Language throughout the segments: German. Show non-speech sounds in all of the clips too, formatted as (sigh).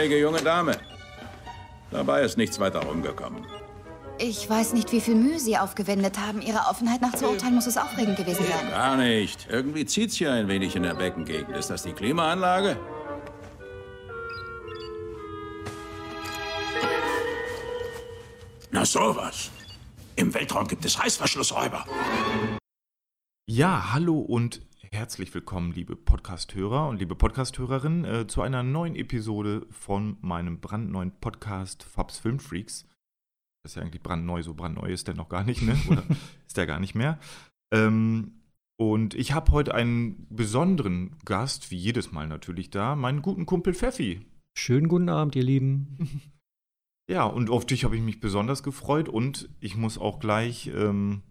Schräge junge Dame. Dabei ist nichts weiter rumgekommen. Ich weiß nicht, wie viel Mühe Sie aufgewendet haben. Ihre Offenheit nach zu urteilen muss es aufregend gewesen sein. Gar nicht. Irgendwie zieht's hier ein wenig in der Beckengegend. Ist das die Klimaanlage? Na sowas. Im Weltraum gibt es Reißverschlussräuber. Ja, hallo und herzlich willkommen, liebe Podcast-Hörer und liebe Podcast-Hörerinnen, äh, zu einer neuen Episode von meinem brandneuen Podcast Fabs Filmfreaks. Das ist ja eigentlich brandneu, so brandneu ist der noch gar nicht, ne? (laughs) Oder ist der gar nicht mehr? Ähm, und ich habe heute einen besonderen Gast, wie jedes Mal natürlich da, meinen guten Kumpel Pfeffi. Schönen guten Abend, ihr Lieben. (laughs) Ja, und auf dich habe ich mich besonders gefreut und ich muss auch gleich, ähm,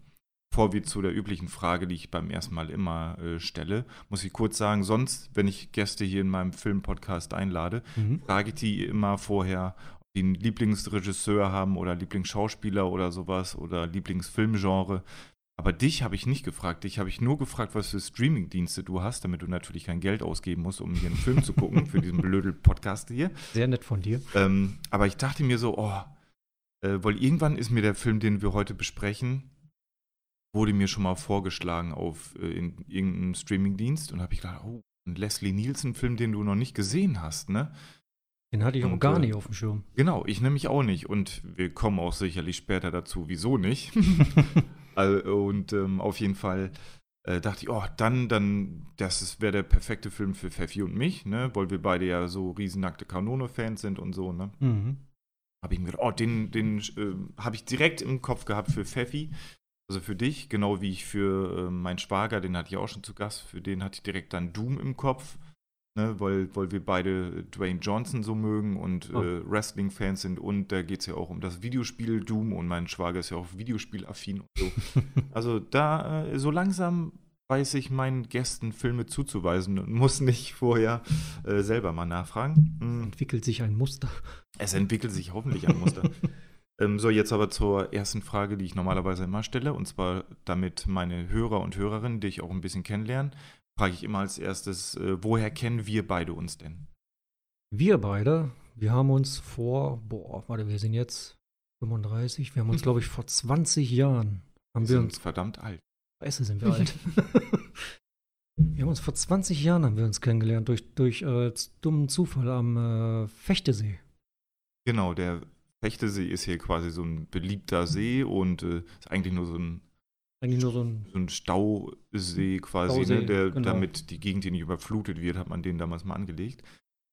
bevor wir zu der üblichen Frage, die ich beim ersten Mal immer äh, stelle, muss ich kurz sagen, sonst, wenn ich Gäste hier in meinem Filmpodcast einlade, Mhm. frage ich die immer vorher, ob die einen Lieblingsregisseur haben oder Lieblingsschauspieler oder sowas oder Lieblingsfilmgenre. Aber dich habe ich nicht gefragt. Dich habe ich nur gefragt, was für Streamingdienste du hast, damit du natürlich kein Geld ausgeben musst, um hier einen Film zu gucken für diesen (laughs) blöden Podcast hier. Sehr nett von dir. Ähm, aber ich dachte mir so, oh, äh, weil irgendwann ist mir der Film, den wir heute besprechen, wurde mir schon mal vorgeschlagen auf äh, in irgendeinem Streamingdienst und habe ich gedacht, oh, ein Leslie Nielsen-Film, den du noch nicht gesehen hast, ne? Den hatte ich auch Und, gar äh, nicht auf dem Schirm. Genau, ich nämlich auch nicht und wir kommen auch sicherlich später dazu, wieso nicht. (laughs) Und ähm, auf jeden Fall äh, dachte ich, oh, dann, dann, das wäre der perfekte Film für Pfeffi und mich, ne? Weil wir beide ja so riesennackte Kanone-Fans sind und so, ne? Mhm. habe ich mir gedacht, oh, den, den äh, habe ich direkt im Kopf gehabt für Pfeffi. Also für dich, genau wie ich für äh, meinen Schwager, den hatte ich auch schon zu Gast, für den hatte ich direkt dann Doom im Kopf, ne, weil, weil wir beide Dwayne Johnson so mögen und Oh. äh, Wrestling-Fans sind und da geht es ja auch um das Videospiel Doom und mein Schwager ist ja auch Videospielaffin und so. (laughs) also da, äh, so langsam weiß ich meinen Gästen Filme zuzuweisen und muss nicht vorher äh, selber mal nachfragen. Mm. Entwickelt sich ein Muster. Es entwickelt sich hoffentlich ein Muster. (laughs) ähm, so, jetzt aber zur ersten Frage, die ich normalerweise immer stelle, und zwar damit meine Hörer und Hörerinnen dich auch ein bisschen kennenlernen, frage ich immer als erstes, äh, woher kennen wir beide uns denn? Wir beide, wir haben uns vor, boah, warte, wir sind jetzt 35, wir haben uns, (laughs) glaube ich, vor 20 Jahren, haben wir sind uns, verdammt alt. Scheiße, sind wir (laughs) alt. (laughs) wir haben uns vor 20 Jahren haben wir uns kennengelernt, durch, durch äh, dummen Zufall am äh, Fechtesee. Genau, der Fechtesee ist hier quasi so ein beliebter See und äh, ist eigentlich nur so ein, Eigentlich nur so ein, so ein Stausee quasi, Stausee, ne, der, genau. damit die Gegend hier nicht überflutet wird, hat man den damals mal angelegt.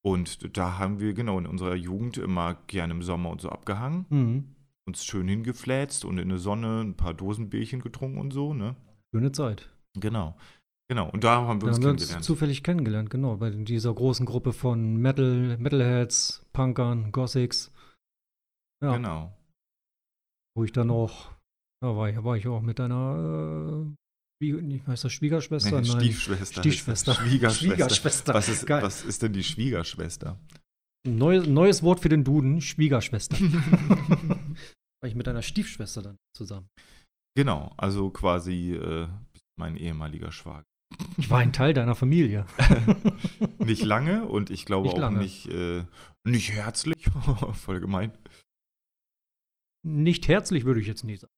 Und da haben wir genau in unserer Jugend immer gerne im Sommer und so abgehangen. mhm. uns schön hingefläzt und in der Sonne ein paar Dosenbierchen getrunken und so, ne? schöne Zeit. Genau. Genau. Und da haben wir Da uns haben wir uns kennengelernt. zufällig kennengelernt, genau, bei dieser großen Gruppe von Metal, Metalheads, Punkern, Gothics. Ja, Genau. wo ich dann auch, da war ich, war ich auch mit deiner, äh, nicht, heißt das Schwiegerschwester? Nee, Nein. Stiefschwester. Stiefschwester. Schwiegerschwester. Schwiegerschwester. Was ist, Geil. was ist denn die Schwiegerschwester? Neues, neues Wort für den Duden, Schwiegerschwester. (laughs) war ich mit deiner Stiefschwester dann zusammen. genau. Also quasi äh, mein ehemaliger Schwager. Ich war ein Teil deiner Familie. (laughs) Nicht lange und ich glaube Nicht auch lange. nicht, äh, nicht herzlich. (laughs) Voll gemein. Nicht herzlich würde ich jetzt nicht sagen.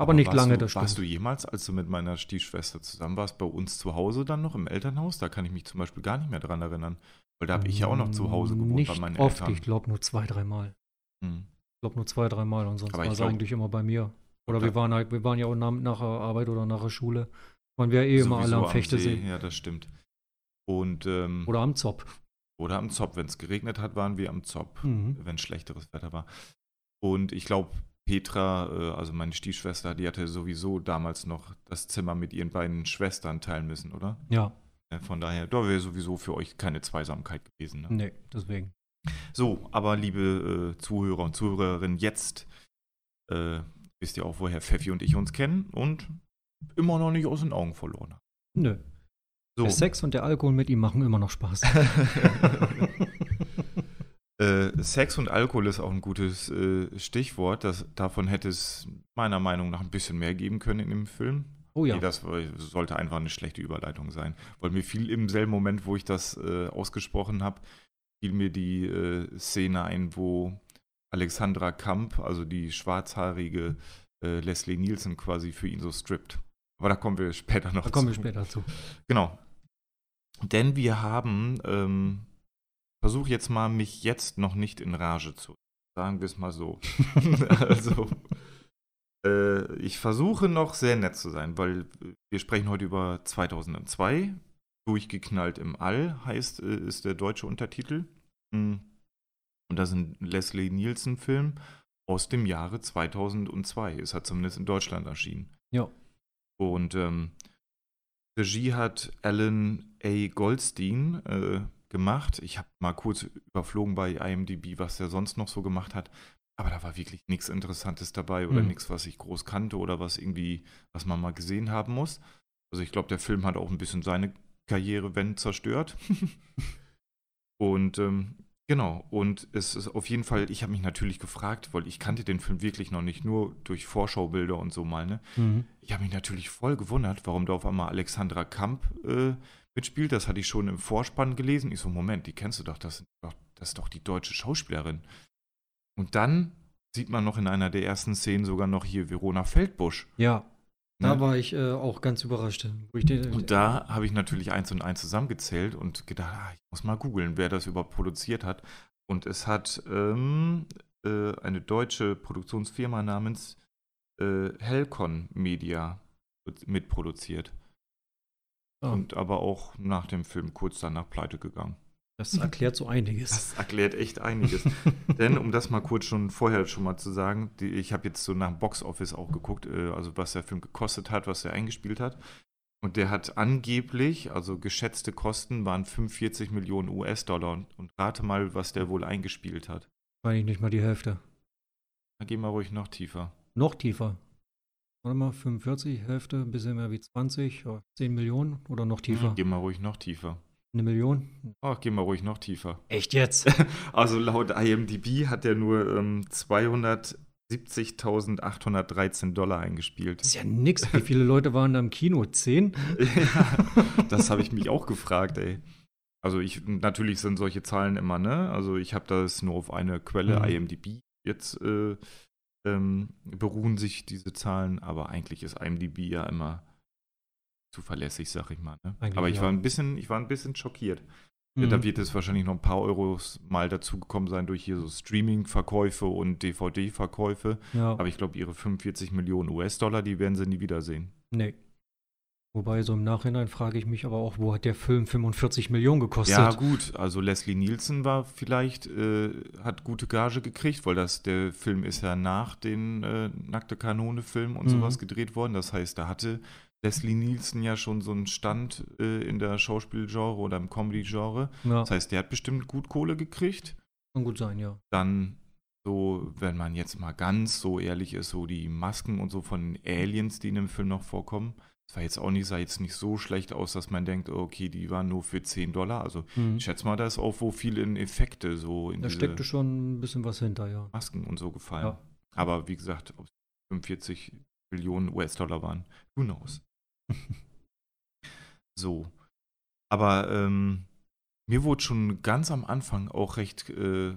Aber, nicht warst lange, du, das stimmt. Warst du jemals, als du mit meiner Stiefschwester zusammen warst, bei uns zu Hause dann noch im Elternhaus? Da kann ich mich zum Beispiel gar nicht mehr dran erinnern. Weil da habe ich ja auch noch zu Hause gewohnt nicht bei meinen oft, Eltern. ich glaube nur zwei, dreimal. Hm. Ich glaube nur zwei, dreimal und sonst Aber war es eigentlich immer bei mir. Oder wir waren halt, wir waren ja auch nach, nach der Arbeit oder nach der Schule. Waren wir eh immer alle am Fechtesee. See. Ja, das stimmt. Und, ähm, Oder am Zopp. oder am Zopp. Wenn es geregnet hat, waren wir am Zopp, Mhm. wenn schlechteres Wetter war. Und ich glaube, Petra, äh, also meine Stiefschwester, die hatte sowieso damals noch das Zimmer mit ihren beiden Schwestern teilen müssen, oder? Ja, Ja, Von daher, da wäre sowieso für euch keine Zweisamkeit gewesen. Ne? nee, deswegen. So, aber liebe äh, Zuhörer und Zuhörerinnen, jetzt äh, wisst ihr auch, woher Pfeffi und ich uns kennen und immer noch nicht aus den Augen verloren haben. Nö. So, Der Sex und der Alkohol mit ihm machen immer noch Spaß. (laughs) äh, Sex und Alkohol ist auch ein gutes äh, Stichwort. Das, davon hätte es meiner Meinung nach ein bisschen mehr geben können in dem Film. Oh ja. Nee, das sollte einfach eine schlechte Überleitung sein. Weil mir fiel im selben Moment, wo ich das äh, ausgesprochen habe, fiel mir die äh, Szene ein, wo Alexandra Kamp, also die schwarzhaarige äh, Leslie Nielsen, quasi für ihn so strippt. Aber da kommen wir später noch Da kommen wir zu. später zu. Genau. Denn wir haben, ähm, versuche jetzt mal, mich jetzt noch nicht in Rage zu. Sagen wir es mal so. (laughs) also, äh, ich versuche noch sehr nett zu sein, weil wir sprechen heute über 2002. Durchgeknallt im All heißt, äh, ist der deutsche Untertitel. Mm. Und das ist ein Leslie Nielsen-Film aus dem Jahre 2002. Ist hat zumindest in Deutschland erschienen. Ja. Und ähm, Regie hat Alan A. Goldstein äh, gemacht. Ich habe mal kurz überflogen bei IMDb, was er sonst noch so gemacht hat. Aber da war wirklich nichts Interessantes dabei oder Mhm. nichts, was ich groß kannte oder was irgendwie, was man mal gesehen haben muss. Also ich glaube, der Film hat auch ein bisschen seine Karriere, wenn zerstört. (laughs) und ähm, genau, und es ist auf jeden Fall, ich habe mich natürlich gefragt, weil ich kannte den Film wirklich noch nicht, nur durch Vorschaubilder und so mal, ne? Mhm. Ich habe mich natürlich voll gewundert, warum da auf einmal Alexandra Kamp äh, mitspielt. Das hatte ich schon im Vorspann gelesen. Ich so, Moment, die kennst du doch, das, doch, das ist doch die deutsche Schauspielerin. Und dann sieht man noch in einer der ersten Szenen sogar noch hier Verona Feldbusch. Ja. Da Ne? war ich äh, auch ganz überrascht. Wo ich den, Und da habe ich natürlich eins und eins zusammengezählt und gedacht, ah, ich muss mal googeln, wer das überhaupt produziert hat. Und es hat ähm, äh, eine deutsche Produktionsfirma namens äh, Helcon Media mitproduziert. Ah, Und aber auch nach dem Film kurz danach pleite gegangen. Das erklärt so einiges. Das erklärt echt einiges. (laughs) Denn, um das mal kurz schon vorher schon mal zu sagen, die, ich habe jetzt so nach dem Box-Office auch geguckt, äh, also was der Film gekostet hat, was er eingespielt hat. Und der hat angeblich, also geschätzte Kosten waren 45 Millionen US-Dollar. Und, und rate mal, was der wohl eingespielt hat. War ich nicht mal die Hälfte. Da gehen wir ruhig noch tiefer. Noch tiefer. Warte mal, 45, Hälfte, ein bisschen mehr wie 20, ja, 10 Millionen oder noch tiefer? Gehen wir ruhig noch tiefer. Eine Million? Ach, gehen wir ruhig noch tiefer. Echt jetzt? (laughs) Also laut IMDb hat er nur ähm, 270.813 Dollar eingespielt. Das ist ja nix. Wie viele Leute waren da im Kino? Zehn? (laughs) ja, das habe ich mich auch gefragt, ey. Also ich, natürlich sind solche Zahlen immer, ne? Also ich habe das nur auf eine Quelle, Mhm. IMDb, jetzt äh, ähm, beruhen sich diese Zahlen, aber eigentlich ist IMDb ja immer zuverlässig, sag ich mal. Ne? Aber ich ja. war ein bisschen, ich war ein bisschen schockiert. Mhm. Da wird es wahrscheinlich noch ein paar Euros mal dazugekommen sein durch hier so Streaming-Verkäufe und DVD-Verkäufe. Ja, Aber ich glaube, ihre 45 Millionen US-Dollar, die werden sie nie wiedersehen. nee. Wobei, so im Nachhinein frage ich mich aber auch, wo hat der Film 45 Millionen gekostet? Ja, gut, also Leslie Nielsen war vielleicht, äh, hat gute Gage gekriegt, weil das, der Film ist ja nach den äh, Nackte Kanone-Film und Mhm. sowas gedreht worden. Das heißt, da hatte Leslie Nielsen ja schon so einen Stand äh, in der Schauspielgenre oder im Comedy-Genre. Ja, Das heißt, der hat bestimmt gut Kohle gekriegt. kann gut sein, ja. Dann so, wenn man jetzt mal ganz so ehrlich ist, so die Masken und so von Aliens, die in dem Film noch vorkommen. Das war jetzt auch nicht, sah jetzt nicht so schlecht aus, dass man denkt, okay, die waren nur für 10 Dollar. Also Mhm. ich schätze mal, da ist auch wo viel in Effekte so in Da steckte schon ein bisschen was hinter, ja. Masken und so gefallen. Ja. Aber wie gesagt, ob es 45 Millionen US-Dollar waren, who knows. (laughs) so. Aber ähm, mir wurde schon ganz am Anfang auch recht äh,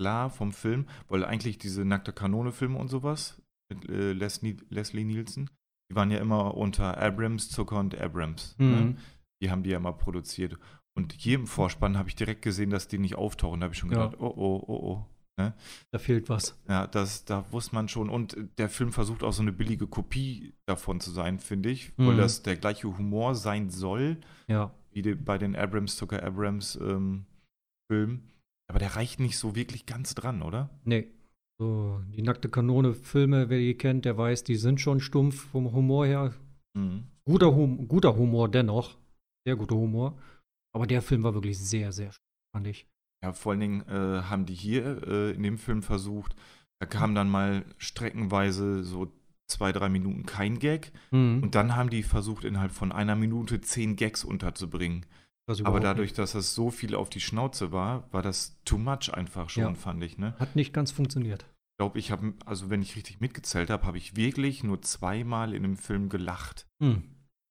klar vom Film, weil eigentlich diese nackte Kanone-Filme und sowas mit äh, Leslie, Leslie Nielsen, die waren ja immer unter Abrams, Zucker und Abrams. Ne? Mhm. Die haben die ja mal produziert. Und hier im Vorspann habe ich direkt gesehen, dass die nicht auftauchen. Da habe ich schon Ja. gedacht, oh, oh, oh, oh. Da fehlt was. Ja, das, da wusste man schon. Und der Film versucht auch so eine billige Kopie davon zu sein, finde ich. Weil Mhm. das der gleiche Humor sein soll, Ja. wie die, bei den Abrams, Zucker Abrams ähm, Filmen. Aber der reicht nicht so wirklich ganz dran, oder? Nee. So, die nackte Kanone-Filme, wer die kennt, der weiß, die sind schon stumpf vom Humor her. Mhm. Guter, hum guter Humor dennoch. Sehr guter Humor. Aber der Film war wirklich sehr, sehr stumpf, fand ich. Ja, vor allen Dingen äh, haben die hier äh, in dem Film versucht, da kam dann mal streckenweise so zwei, drei Minuten kein Gag. Mhm. Und dann haben die versucht, innerhalb von einer Minute zehn Gags unterzubringen. Aber dadurch, dass das so viel auf die Schnauze war, war das too much einfach schon, Ja. fand ich, ne? nicht. Hat nicht ganz funktioniert. glaube, ich habe, also wenn ich richtig mitgezählt habe, habe ich wirklich nur zweimal in dem Film gelacht. Hm.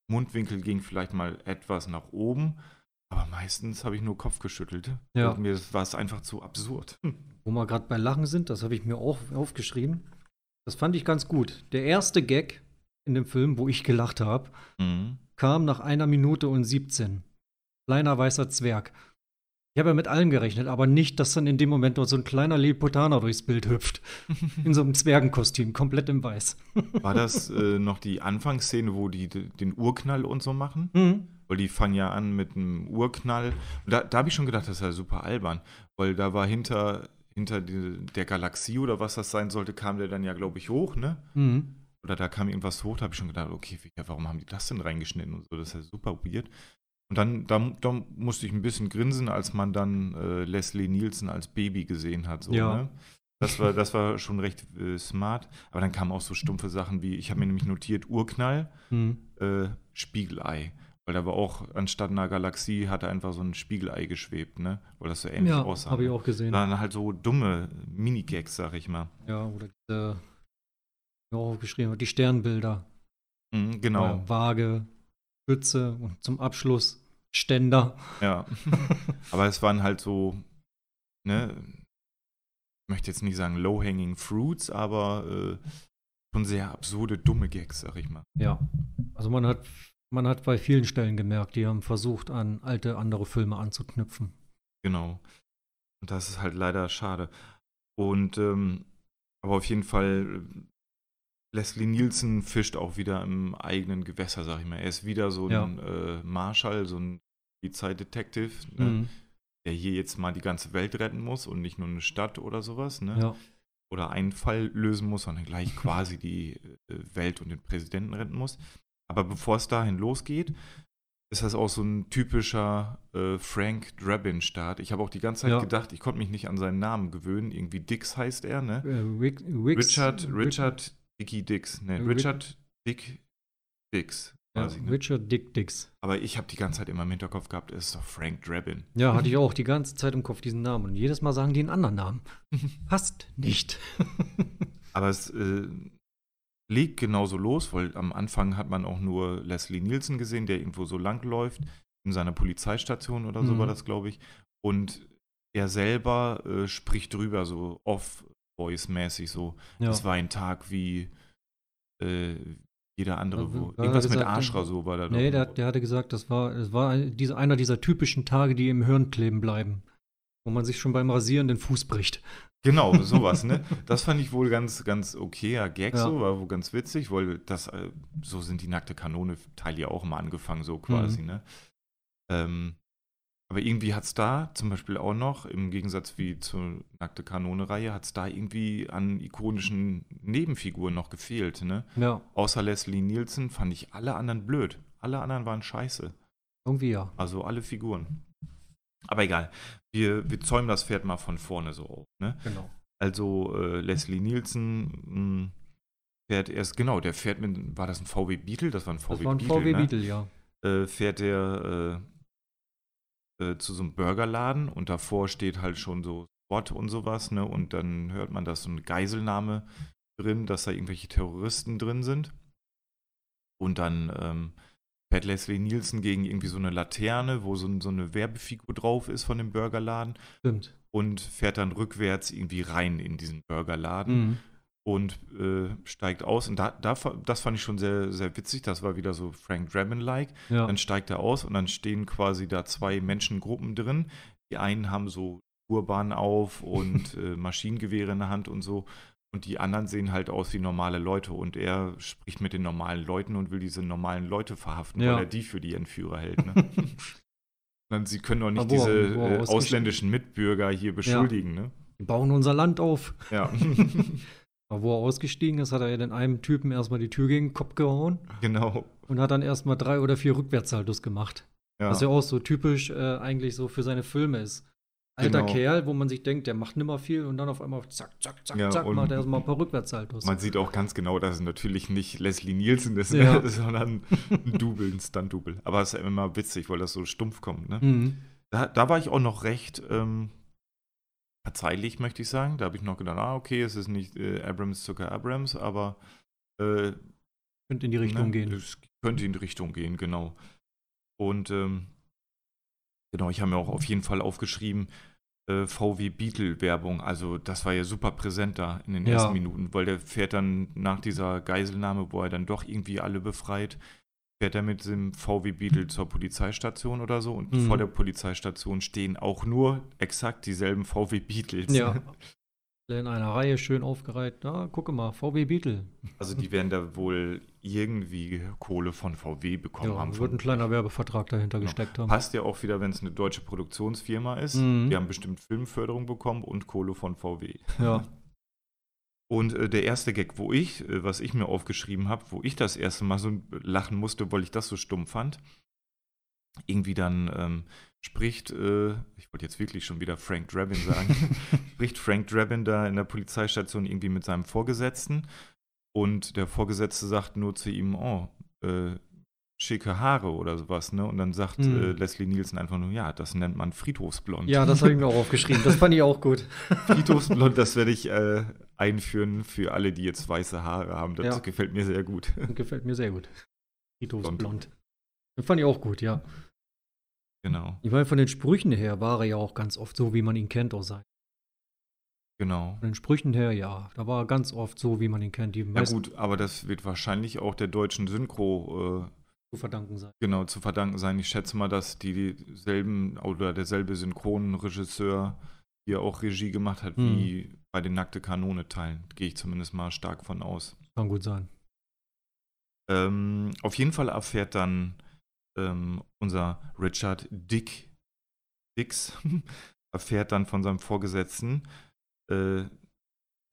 Mundwinkel ging vielleicht mal etwas nach oben, aber meistens habe ich nur Kopf geschüttelt. Ja. Und mir war es einfach zu absurd. Wo wir gerade bei Lachen sind, das habe ich mir auch aufgeschrieben. Das fand ich ganz gut. Der erste Gag in dem Film, wo ich gelacht habe, Mhm. kam nach einer Minute und 17. Kleiner weißer Zwerg. Ich habe ja mit allem gerechnet, aber nicht, dass dann in dem Moment noch so ein kleiner Lilliputaner durchs Bild hüpft. (laughs) In so einem Zwergenkostüm, komplett im Weiß. War das äh, noch die Anfangsszene, wo die den Urknall und so machen? Mhm. Weil die fangen ja an mit einem Urknall. Und da da habe ich schon gedacht, das ist ja super albern. Weil da war hinter, hinter die, der Galaxie oder was das sein sollte, kam der dann ja, glaube ich, hoch, ne? Mhm. Oder da kam irgendwas hoch, da habe ich schon gedacht, okay, warum haben die das denn reingeschnitten und so? Das ist ja super weird. Und dann da, da musste ich ein bisschen grinsen, als man dann äh, Leslie Nielsen als Baby gesehen hat. So, Ja. ne? Das war, das war schon recht äh, smart. Aber dann kamen auch so stumpfe Sachen wie, ich habe mir nämlich notiert, Urknall, Mhm. äh, Spiegelei. Weil da war auch, anstatt einer Galaxie, hatte einfach so ein Spiegelei geschwebt, ne? Weil das so ähnlich Ja, aussah. habe ich ne? auch gesehen. Dann halt so dumme Minigags, sag ich mal. Ja, oder diese, ja, auch geschrieben, die Sternbilder. Mhm, genau, Ja, Waage, Schütze und zum Abschluss Ständer. ja. (laughs) Aber es waren halt so, ne? Ich möchte jetzt nicht sagen low-hanging fruits, aber äh, schon sehr absurde, dumme Gags, sag ich mal. Ja. Also man hat, man hat bei vielen Stellen gemerkt, die haben versucht, an alte andere Filme anzuknüpfen. Genau. Und das ist halt leider schade. Und ähm, aber auf jeden Fall, Leslie Nielsen fischt auch wieder im eigenen Gewässer, sag ich mal. Er ist wieder so ein äh, Marshall, so ein Polizeidetektiv, ne? Mhm. der hier jetzt mal die ganze Welt retten muss und nicht nur eine Stadt oder sowas, ne? Ja. Oder einen Fall lösen muss, sondern gleich quasi die äh, Welt und den Präsidenten retten muss. Aber bevor es dahin losgeht, ist das auch so ein typischer äh, Frank Drabin-Start. Ich habe auch die ganze Zeit Ja. gedacht, ich konnte mich nicht an seinen Namen gewöhnen. Irgendwie Dix heißt er, ne? Äh, Rick, Ricks- Richard, Richard Dicky Dix. Ne, Rick- Richard Dick Dix. ja, ne? Richard Dick Dix. Aber ich habe die ganze Zeit immer im Hinterkopf gehabt, es ist doch Frank Drabin. Ja, hatte ich (laughs) auch die ganze Zeit im Kopf diesen Namen. Und jedes Mal sagen die einen anderen Namen. (laughs) Passt nicht. Aber es äh, legt genauso los, weil am Anfang hat man auch nur Leslie Nielsen gesehen, der irgendwo so lang läuft, in seiner Polizeistation oder so Mhm. war das, glaube ich. Und er selber äh, spricht drüber, so off-voice-mäßig so. ja. Es war ein Tag wie äh, jeder andere. Ja, Wo, irgendwas mit gesagt, Arschrasur war da Nee, der, der hatte gesagt, das war, es war diese, einer dieser typischen Tage, die im Hirn kleben bleiben. Wo man sich schon beim Rasieren den Fuß bricht. Genau, (laughs) sowas, ne? Das fand ich wohl ganz, ganz okayer Gag Ja. so, war wohl ganz witzig, weil das, äh, so sind die nackte Kanone-Teile ja auch immer angefangen, so quasi, Mhm. ne? Ähm, aber irgendwie hat es da zum Beispiel auch noch, im Gegensatz wie zur nackte Kanone-Reihe, hat es da irgendwie an ikonischen Nebenfiguren noch gefehlt, ne? Ja, Außer Leslie Nielsen fand ich alle anderen blöd. Alle anderen waren scheiße. irgendwie ja. Also alle Figuren. Aber egal. Wir, wir zäumen das Pferd mal von vorne so auf, ne? Genau. Also äh, Leslie Nielsen mh, fährt erst, genau, der fährt mit, war das ein VW Beetle? Das war ein VW Das war ein Beetle, VW ne? Beetle, ja. Äh, fährt der äh, äh, zu so einem Burgerladen und davor steht halt schon so Spot und sowas, ne? Und dann hört man, dass so eine Geiselnahme drin, dass da irgendwelche Terroristen drin sind. Und dann ähm, fährt Leslie Nielsen gegen irgendwie so eine Laterne, wo so, so eine Werbefigur drauf ist von dem Burgerladen Stimmt. und fährt dann rückwärts irgendwie rein in diesen Burgerladen Mhm. und äh, steigt aus. Und da, da, das fand ich schon sehr, sehr witzig. Das war wieder so Frank Drabin-like. Ja. Dann steigt er aus und dann stehen quasi da zwei Menschengruppen drin. Die einen haben so Turban auf und (laughs) äh, Maschinengewehre in der Hand und so. Und die anderen sehen halt aus wie normale Leute. Und er spricht mit den normalen Leuten und will diese normalen Leute verhaften, Ja. weil er die für die Entführer hält. Ne? (laughs) dann, sie können doch nicht er- diese er äh, ausländischen Mitbürger hier beschuldigen. Ne? Die bauen unser Land auf. Ja, (laughs) Aber wo er ausgestiegen ist, hat er ja den einen Typen erstmal die Tür gegen den Kopf gehauen genau. und hat dann erstmal drei oder vier Rückwärtssaltos gemacht. Ja. Was ja auch so typisch äh, eigentlich so für seine Filme ist. Alter Genau. Kerl, wo man sich denkt, der macht nimmer viel und dann auf einmal zack, zack, zack, Ja, zack, macht er erstmal ein paar Rückwärtssaltos. Man sieht auch ganz genau, dass es natürlich nicht Leslie Nielsen ist, Ja. ne? (laughs) sondern ein Double, ein Stunt-Double. Aber es ist ja immer witzig, weil das so stumpf kommt. Ne? Mhm. Da, da war ich auch noch recht, ähm, verzeihlich, möchte ich sagen. Da habe ich noch gedacht, ah, okay, es ist nicht äh, Abrams Zucker Abrams, aber äh, Könnte in die Richtung ne, gehen. Es könnte in die Richtung gehen, genau. Und ähm, genau, ich habe mir auch auf jeden Fall aufgeschrieben, äh, VW Beetle Werbung. Also das war ja super präsent da in den Ja. ersten Minuten, weil der fährt dann nach dieser Geiselnahme, wo er dann doch irgendwie alle befreit, fährt er mit dem VW Beetle zur Polizeistation oder so und Mhm. vor der Polizeistation stehen auch nur exakt dieselben VW Beetles. Ja. (laughs) In einer Reihe schön aufgereiht. Na, gucke mal, VW Beetle. Also die werden da wohl irgendwie Kohle von VW bekommen Ja, haben. wird ein Von, kleiner Werbevertrag dahinter Genau. gesteckt haben. passt ja auch wieder, wenn es eine deutsche Produktionsfirma ist. Mhm. Die haben bestimmt Filmförderung bekommen und Kohle von VW. Ja. (laughs) Und äh, der erste Gag, wo ich, äh, was ich mir aufgeschrieben habe, wo ich das erste Mal so lachen musste, weil ich das so stumm fand, irgendwie dann ähm, spricht, äh, ich wollte jetzt wirklich schon wieder Frank Drabin sagen, (laughs) spricht Frank Drabin da in der Polizeistation irgendwie mit seinem Vorgesetzten und der Vorgesetzte sagt nur zu ihm, oh, äh, schicke Haare oder sowas, ne? Und dann sagt Hm. äh, Leslie Nielsen einfach nur, ja, das nennt man Friedhofsblond. ja, das habe ich mir auch (laughs) aufgeschrieben. Das fand ich auch gut. (laughs) Friedhofsblond, das werde ich äh, einführen für alle, die jetzt weiße Haare haben. Das Ja. gefällt mir sehr gut. Gefällt mir sehr gut. Friedhofsblond. Blond. Das fand ich auch gut, ja. Genau, Ich meine, von den Sprüchen her war er ja auch ganz oft so, wie man ihn kennt, auch sein. Genau. Von den Sprüchen her, ja. Da war er ganz oft so, wie man ihn kennt. Die Ja gut, aber das wird wahrscheinlich auch der deutschen Synchro äh, zu verdanken sein. genau zu verdanken sein. Ich schätze mal, dass die dieselben oder derselbe Synchronregisseur hier auch Regie gemacht hat, Hm. wie bei den Nackte Kanone Teilen. Gehe ich zumindest mal stark von aus. Kann gut sein. Ähm, auf jeden Fall erfährt dann ähm, unser Richard Dick Dix (laughs) erfährt dann von seinem Vorgesetzten äh,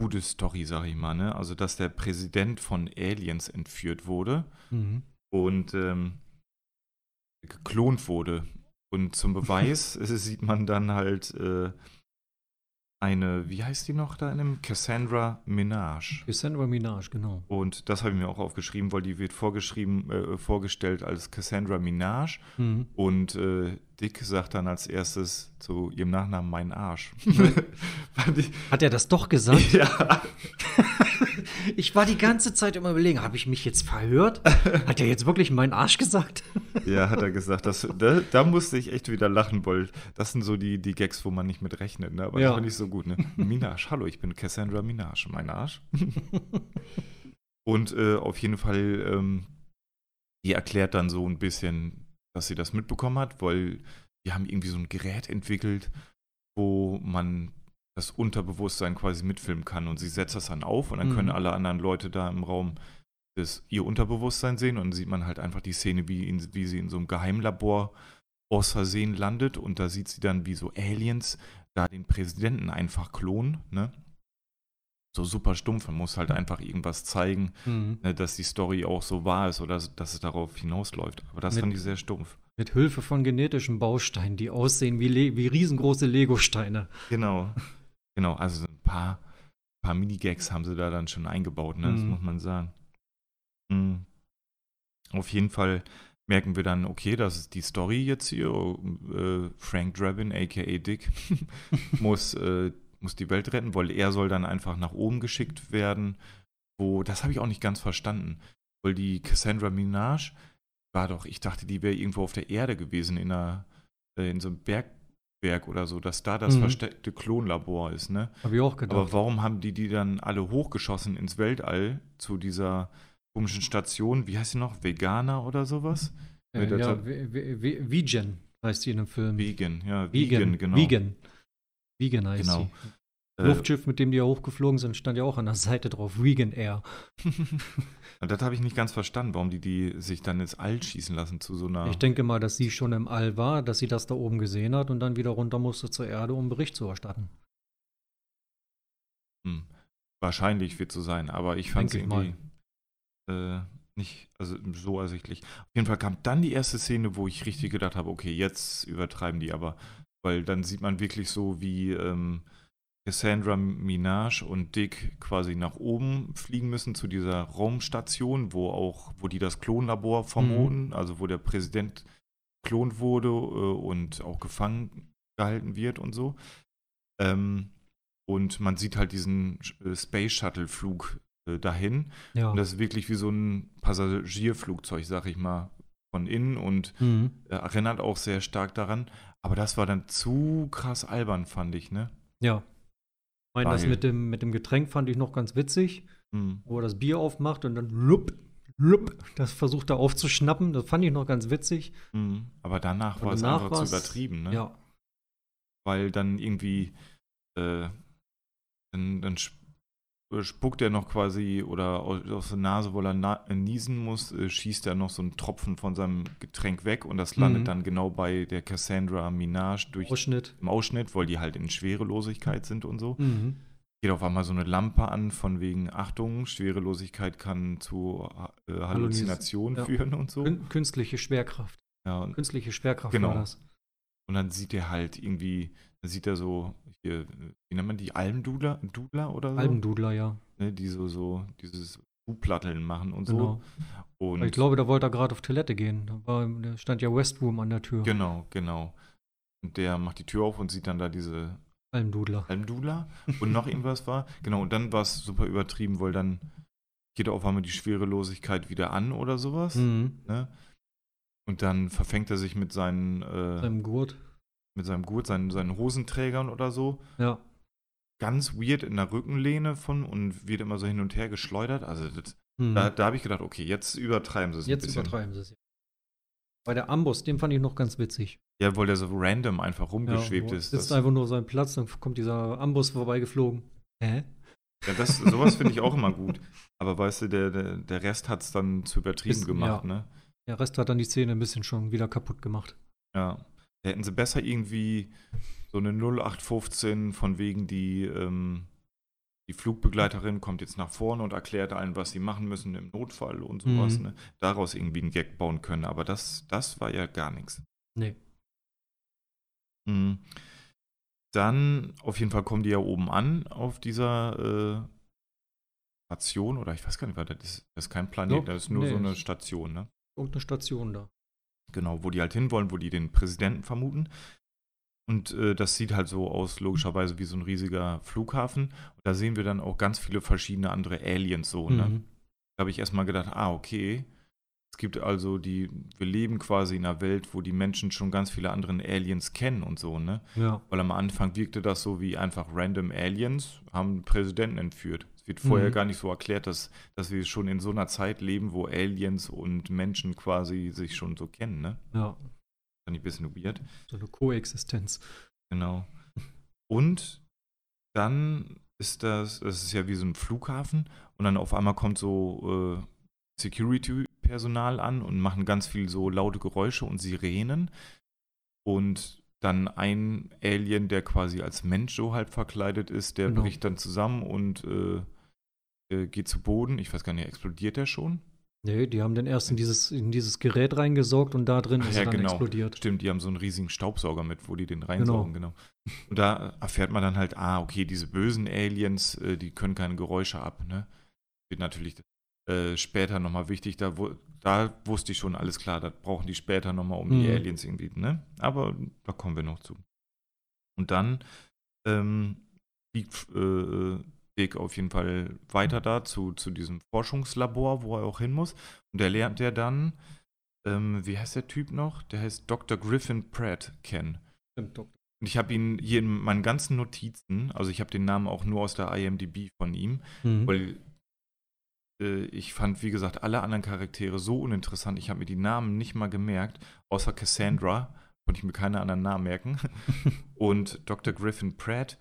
gute Story, sag ich mal, ne? Also dass der Präsident von Aliens entführt wurde Mhm. und ähm, geklont wurde. Und zum (laughs) Beweis äh, sieht man dann halt äh, eine, wie heißt die noch da in dem? Cassandra Minaj. Cassandra Minaj, genau. Und das habe ich mir auch aufgeschrieben, weil die wird vorgeschrieben, äh, vorgestellt als Cassandra Minaj. Mhm. Und äh, Dick sagt dann als erstes zu ihrem Nachnamen mein Arsch. (laughs) Hat er das doch gesagt? ja. (laughs) Ich war die ganze Zeit immer überlegen, habe ich mich jetzt verhört? Hat er jetzt wirklich meinen Arsch gesagt? (laughs) ja, hat er gesagt. Das, da, da musste ich echt wieder lachen, weil das sind so die, die Gags, wo man nicht mit rechnet. Ne? Aber Ja. das fand ich so gut. Ne? Minaj, hallo, ich bin Cassandra Minaj, mein Arsch. Und äh, auf jeden Fall, ähm, die erklärt dann so ein bisschen, dass sie das mitbekommen hat, weil die haben irgendwie so ein Gerät entwickelt, wo man das Unterbewusstsein quasi mitfilmen kann. Und sie setzt das dann auf und dann Mhm. können alle anderen Leute da im Raum das, ihr Unterbewusstsein sehen und dann sieht man halt einfach die Szene, wie, in, wie sie in so einem Geheimlabor aus Versehen landet und da sieht sie dann, wie so Aliens da den Präsidenten einfach klonen, ne? So super stumpf, man muss halt einfach irgendwas zeigen, Mhm. ne, dass die Story auch so wahr ist oder dass es darauf hinausläuft. Aber das Mit- fand ich sehr stumpf. Mit Hilfe von genetischen Bausteinen, die aussehen wie, Le wie riesengroße Lego-Steine. Genau. Genau, also so ein paar, paar Minigags haben sie da dann schon eingebaut, ne? Das Mhm. muss man sagen. Mhm. Auf jeden Fall merken wir dann, okay, das ist die Story jetzt hier. Äh, Frank Drabin, aka Dick, (laughs) muss, äh, muss die Welt retten, weil er soll dann einfach nach oben geschickt werden. Wo, das habe ich auch nicht ganz verstanden. Weil die Cassandra Minaj war doch, ich dachte, die wäre irgendwo auf der Erde gewesen, in, einer, äh, in so einem Bergwerk oder so, dass da das Mhm. versteckte Klonlabor ist, ne? Habe ich auch gedacht. Aber warum haben die die dann alle hochgeschossen ins Weltall zu dieser komischen Station? Wie heißt sie noch? Veganer oder sowas? äh, ja, Vegan heißt die in dem Film. Vegan, ja, Vegan, Vegan, genau. Vegan. Vegan heißt Genau. sie. Äh, Luftschiff, mit dem die ja hochgeflogen sind, stand ja auch an der Seite drauf. Vegan Air. (laughs) Und das habe ich nicht ganz verstanden, warum die die sich dann ins All schießen lassen zu so einer. Ich denke mal, dass sie schon im All war, dass sie das da oben gesehen hat und dann wieder runter musste zur Erde, um Bericht zu erstatten. Hm. Wahrscheinlich wird so sein, aber ich fand es irgendwie äh, nicht also so ersichtlich. Auf jeden Fall kam dann die erste Szene, wo ich richtig gedacht habe, okay, jetzt übertreiben die aber, weil dann sieht man wirklich so, wie ähm, Cassandra Minaj und Dick quasi nach oben fliegen müssen zu dieser Raumstation, wo auch, wo die das Klonlabor vermuten, also wo der Präsident klont wurde äh, und auch gefangen gehalten wird und so. Ähm, Und man sieht halt diesen äh, Space Shuttle-Flug äh, dahin. Ja. Und das ist wirklich wie so ein Passagierflugzeug, sag ich mal, von innen und mhm. äh, erinnert auch sehr stark daran. Aber das war dann zu krass albern, fand ich, ne? Ja. Ich meine, das mit dem, mit dem Getränk fand ich noch ganz witzig, Hm. wo er das Bier aufmacht und dann lupp, lupp, das versucht er aufzuschnappen. Das fand ich noch ganz witzig. Hm. Aber danach war es einfach zu war's- übertrieben, ne? Ja. Weil dann irgendwie, äh, dann, dann spuckt er noch quasi oder aus, der Nase, wo er na äh, niesen muss, äh, schießt er noch so einen Tropfen von seinem Getränk weg und das landet Mhm. dann genau bei der Cassandra Minaj durch Ausschnitt. im Ausschnitt, weil die halt in Schwerelosigkeit sind und so. Mhm. Geht auf einmal so eine Lampe an, von wegen Achtung, Schwerelosigkeit kann zu äh, Halluzinationen ja. führen und so. Kün künstliche Schwerkraft. Ja, Künstliche Schwerkraft Genau. war das. und dann sieht er halt irgendwie, sieht er so, hier, wie nennt man die, Almdudler Dudler oder so? Almdudler, ja. Ne, die so, so dieses Schuhplatteln machen und so. Genau. Und Aber ich glaube, da wollte er gerade auf Toilette gehen. Da, war, da stand ja Westroom an der Tür. Genau, genau. Und der macht die Tür auf und sieht dann da diese Almdudler. Almdudler und noch irgendwas war. Genau, und dann war es super übertrieben, weil dann geht auf einmal die Schwerelosigkeit wieder an oder sowas. Mhm. Ne? Und dann verfängt er sich mit seinen, äh, Seinem Gurt. Mit seinem Gurt, seinen, seinen Hosenträgern oder so. Ja. Ganz weird in der Rückenlehne von und wird immer so hin und her geschleudert. Also das, Mhm. da, da habe ich gedacht, okay, jetzt übertreiben sie es Jetzt ein bisschen. übertreiben sie es. Bei der Amboss, den fand ich noch ganz witzig. Ja, weil der so random einfach rumgeschwebt wo ist. Das, einfach nur seinen Platz, dann kommt dieser Amboss vorbeigeflogen. Hä? ja, das, sowas finde ich auch immer gut. Aber weißt du, der, der, der Rest hat es dann zu übertrieben Ist- gemacht, ja. ne? Der Rest hat dann die Szene ein bisschen schon wieder kaputt gemacht. Ja. Da hätten sie besser irgendwie so eine 0815 von wegen die, ähm, die Flugbegleiterin kommt jetzt nach vorne und erklärt allen, was sie machen müssen im Notfall und sowas, Mhm. ne? Daraus irgendwie einen Gag bauen können. Aber das, das war ja gar nichts. Nee. Mhm. Dann, auf jeden Fall kommen die ja oben an auf dieser äh, Station, oder ich weiß gar nicht, was das ist. Das ist kein Planet, Doch, das ist nur nee, so eine Station, ne? Irgendeine Station da. Genau, wo die halt hinwollen, wo die den Präsidenten vermuten. Und äh, das sieht halt so aus, logischerweise, wie so ein riesiger Flughafen. Und da sehen wir dann auch ganz viele verschiedene andere Aliens so, ne? Mhm. Da habe ich erstmal gedacht, ah, okay. Es gibt also die, wir leben quasi in einer Welt, wo die Menschen schon ganz viele andere Aliens kennen und so, ne? Ja. Weil am Anfang wirkte das so wie einfach random Aliens haben einen Präsidenten entführt. Es wird vorher Mhm. gar nicht so erklärt, dass, dass wir schon in so einer Zeit leben, wo Aliens und Menschen quasi sich schon so kennen, ne? Ja. Fand ich ein bisschen weird. So eine Koexistenz. Genau. Und dann ist das, das ist ja wie so ein Flughafen und dann auf einmal kommt so äh, Security-Personal an und machen ganz viel so laute Geräusche und Sirenen. Und dann ein Alien, der quasi als Mensch so halb verkleidet ist, der Genau. bricht dann zusammen und äh, äh, geht zu Boden. Ich weiß gar nicht, explodiert der schon? Nee, die haben den erst in dieses, in dieses Gerät reingesaugt und da drin Ach ist ja, er dann genau. explodiert. Stimmt, die haben so einen riesigen Staubsauger mit, wo die den reinsaugen, genau. Und da erfährt man dann halt, ah, okay, diese bösen Aliens, äh, die können keine Geräusche ab, ne? Wird natürlich äh, später nochmal wichtig, da, wo, da wusste ich schon, alles klar, das brauchen die später nochmal, um die Mhm. Aliens irgendwie, ne? Aber da kommen wir noch zu. Und dann ähm, fliegt äh, Dick auf jeden Fall weiter da zu, zu diesem Forschungslabor, wo er auch hin muss. Und da lernt er dann, ähm, wie heißt der Typ noch? Der heißt Dr. Griffin Pratt kennen. Stimmt, Doktor. Und ich habe ihn hier in meinen ganzen Notizen, also ich habe den Namen auch nur aus der IMDb von ihm, Mhm. weil äh, ich fand, wie gesagt, alle anderen Charaktere so uninteressant. Ich habe mir die Namen nicht mal gemerkt, außer Cassandra, konnte ich mir keine anderen Namen merken. (laughs) Und Dr. Griffin Pratt,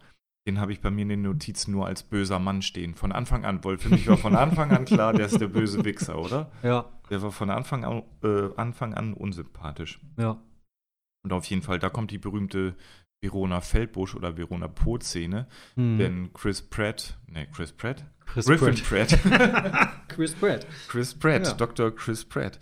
den habe ich bei mir in den Notizen nur als böser Mann stehen. Von Anfang an, weil für mich war von Anfang an klar, der ist der böse Wichser, oder? Ja, Der war von Anfang an, äh, Anfang an unsympathisch. ja. Und auf jeden Fall, da kommt die berühmte Verona Feldbusch oder Verona Pot-Szene, Mhm. denn Chris Pratt, ne, Chris Pratt? Chris Griffin Pratt. Pratt. (laughs) Chris Pratt. Chris Pratt, Ja. Dr. Chris Pratt,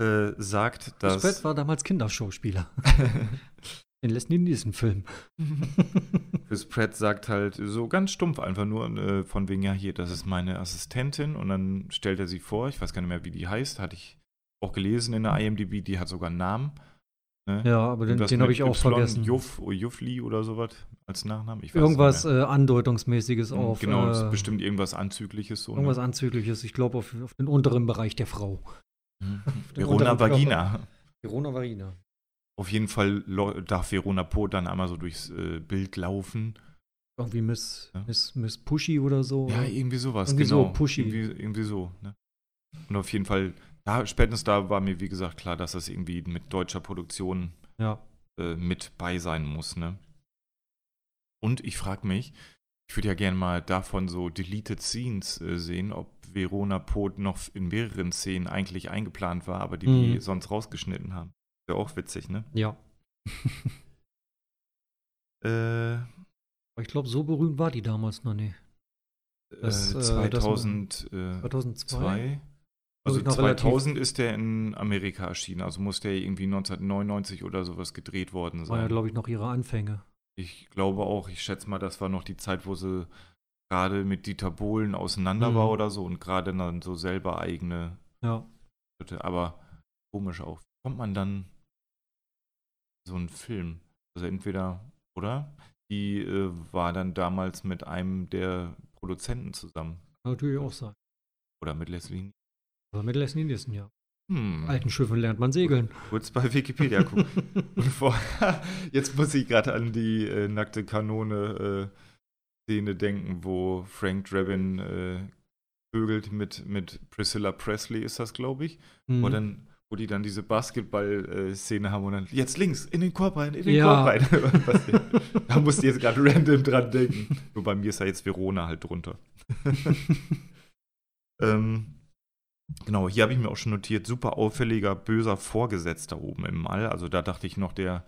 äh, sagt, Chris dass. Pratt war damals Kinderschauspieler. (laughs) Den lässt nie in diesem Film. (laughs) Chris Pratt sagt halt so ganz stumpf einfach nur äh, von wegen, ja, hier, das ist meine Assistentin und dann stellt er sie vor, ich weiß gar nicht mehr, wie die heißt, hatte ich auch gelesen in der IMDb, die hat sogar einen Namen. Ne? Ja, aber den, den habe ich auch vergessen. Juff, Juffli oder sowas als Nachnamen. Irgendwas äh, Andeutungsmäßiges auf. Genau, äh, ist bestimmt irgendwas Anzügliches. So, Irgendwas ne? Anzügliches. Ich glaube, auf, auf den unteren Bereich der Frau. (laughs) Mhm. Verona. Vagina. Verona Varina. Auf jeden Fall darf Verona Pot dann einmal so durchs äh, Bild laufen. Irgendwie Miss, Ja. Miss, Miss Pushy oder so. Ja, irgendwie sowas, Irgendwie so genau. pushy. Irgendwie, irgendwie so. Ne? Und auf jeden Fall, da, spätestens da war mir, wie gesagt, klar, dass das irgendwie mit deutscher Produktion ja. äh, mit bei sein muss. Ne? Und ich frage mich, ich würde ja gerne mal davon so Deleted Scenes äh, sehen, ob Verona Pot noch in mehreren Szenen eigentlich eingeplant war, aber die die Mhm. sonst rausgeschnitten haben. Wäre auch witzig, ne? Ja. (laughs) Äh, ich glaube, so berühmt war die damals noch nicht. Das, äh, äh, das- 2002. 2002? Also ich noch relativ- 2000 ist der in Amerika erschienen, also muss der irgendwie 1999 oder sowas gedreht worden War ja, sein. glaube ich, noch ihre Anfänge. ich glaube auch, ich schätze mal, das war noch die Zeit, wo sie gerade mit Dieter Bohlen auseinander Mhm. war oder so und gerade dann so selber eigene, Ja. aber komisch auch. Wie kommt man dann so einen Film? Also entweder, oder? Die äh, war dann damals mit einem der Produzenten zusammen Kann natürlich auch sein. oder mit Leslie. Aber mit Leslie Nielsen, ja. Hm. Alten Schiffen lernt man segeln. Kurz bei Wikipedia gucken. (laughs) Und vor, (laughs) jetzt muss ich gerade an die äh, nackte Kanone äh, denken, wo Frank Drabin äh, vögelt mit, mit Priscilla Presley, ist das, glaube ich. Mhm. Wo, dann, wo die dann diese Basketball-Szene haben und dann jetzt links, in den Korb rein, in den Ja. Korb rein. (laughs) Da musste ich jetzt gerade random dran denken. Nur bei mir ist da jetzt Verona halt drunter. ähm, genau, hier habe ich mir auch schon notiert, super auffälliger, böser Vorgesetzter oben im All. Also da dachte ich noch, der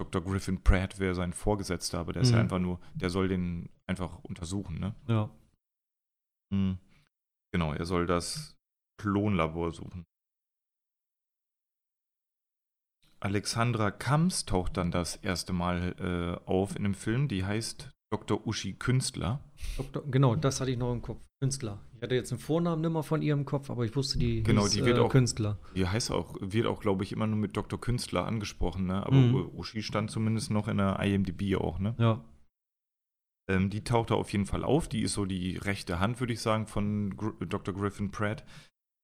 Dr. Griffin Pratt wäre sein Vorgesetzter, aber der ist ja Mhm. einfach nur, der soll den einfach untersuchen, ne? ja. Hm. Genau, er soll das Klonlabor suchen. Alexandra Kams taucht dann das erste Mal äh, auf in dem Film. Die heißt Dr. Uschi Künstler. Doktor, genau, das hatte ich noch im Kopf. Künstler. Hatte jetzt einen Vornamen nimmer von ihr im Kopf, aber ich wusste, die Genau, hieß, die wird äh, auch- Künstler. Die heißt auch, wird auch, glaube ich, immer nur mit Dr. Künstler angesprochen, ne? Aber Mhm. Uschi stand zumindest noch in der IMDb auch, ne? Ja. Ähm, die taucht da auf jeden Fall auf. Die ist so die rechte Hand, würde ich sagen, von Gr Dr. Griffin Pratt.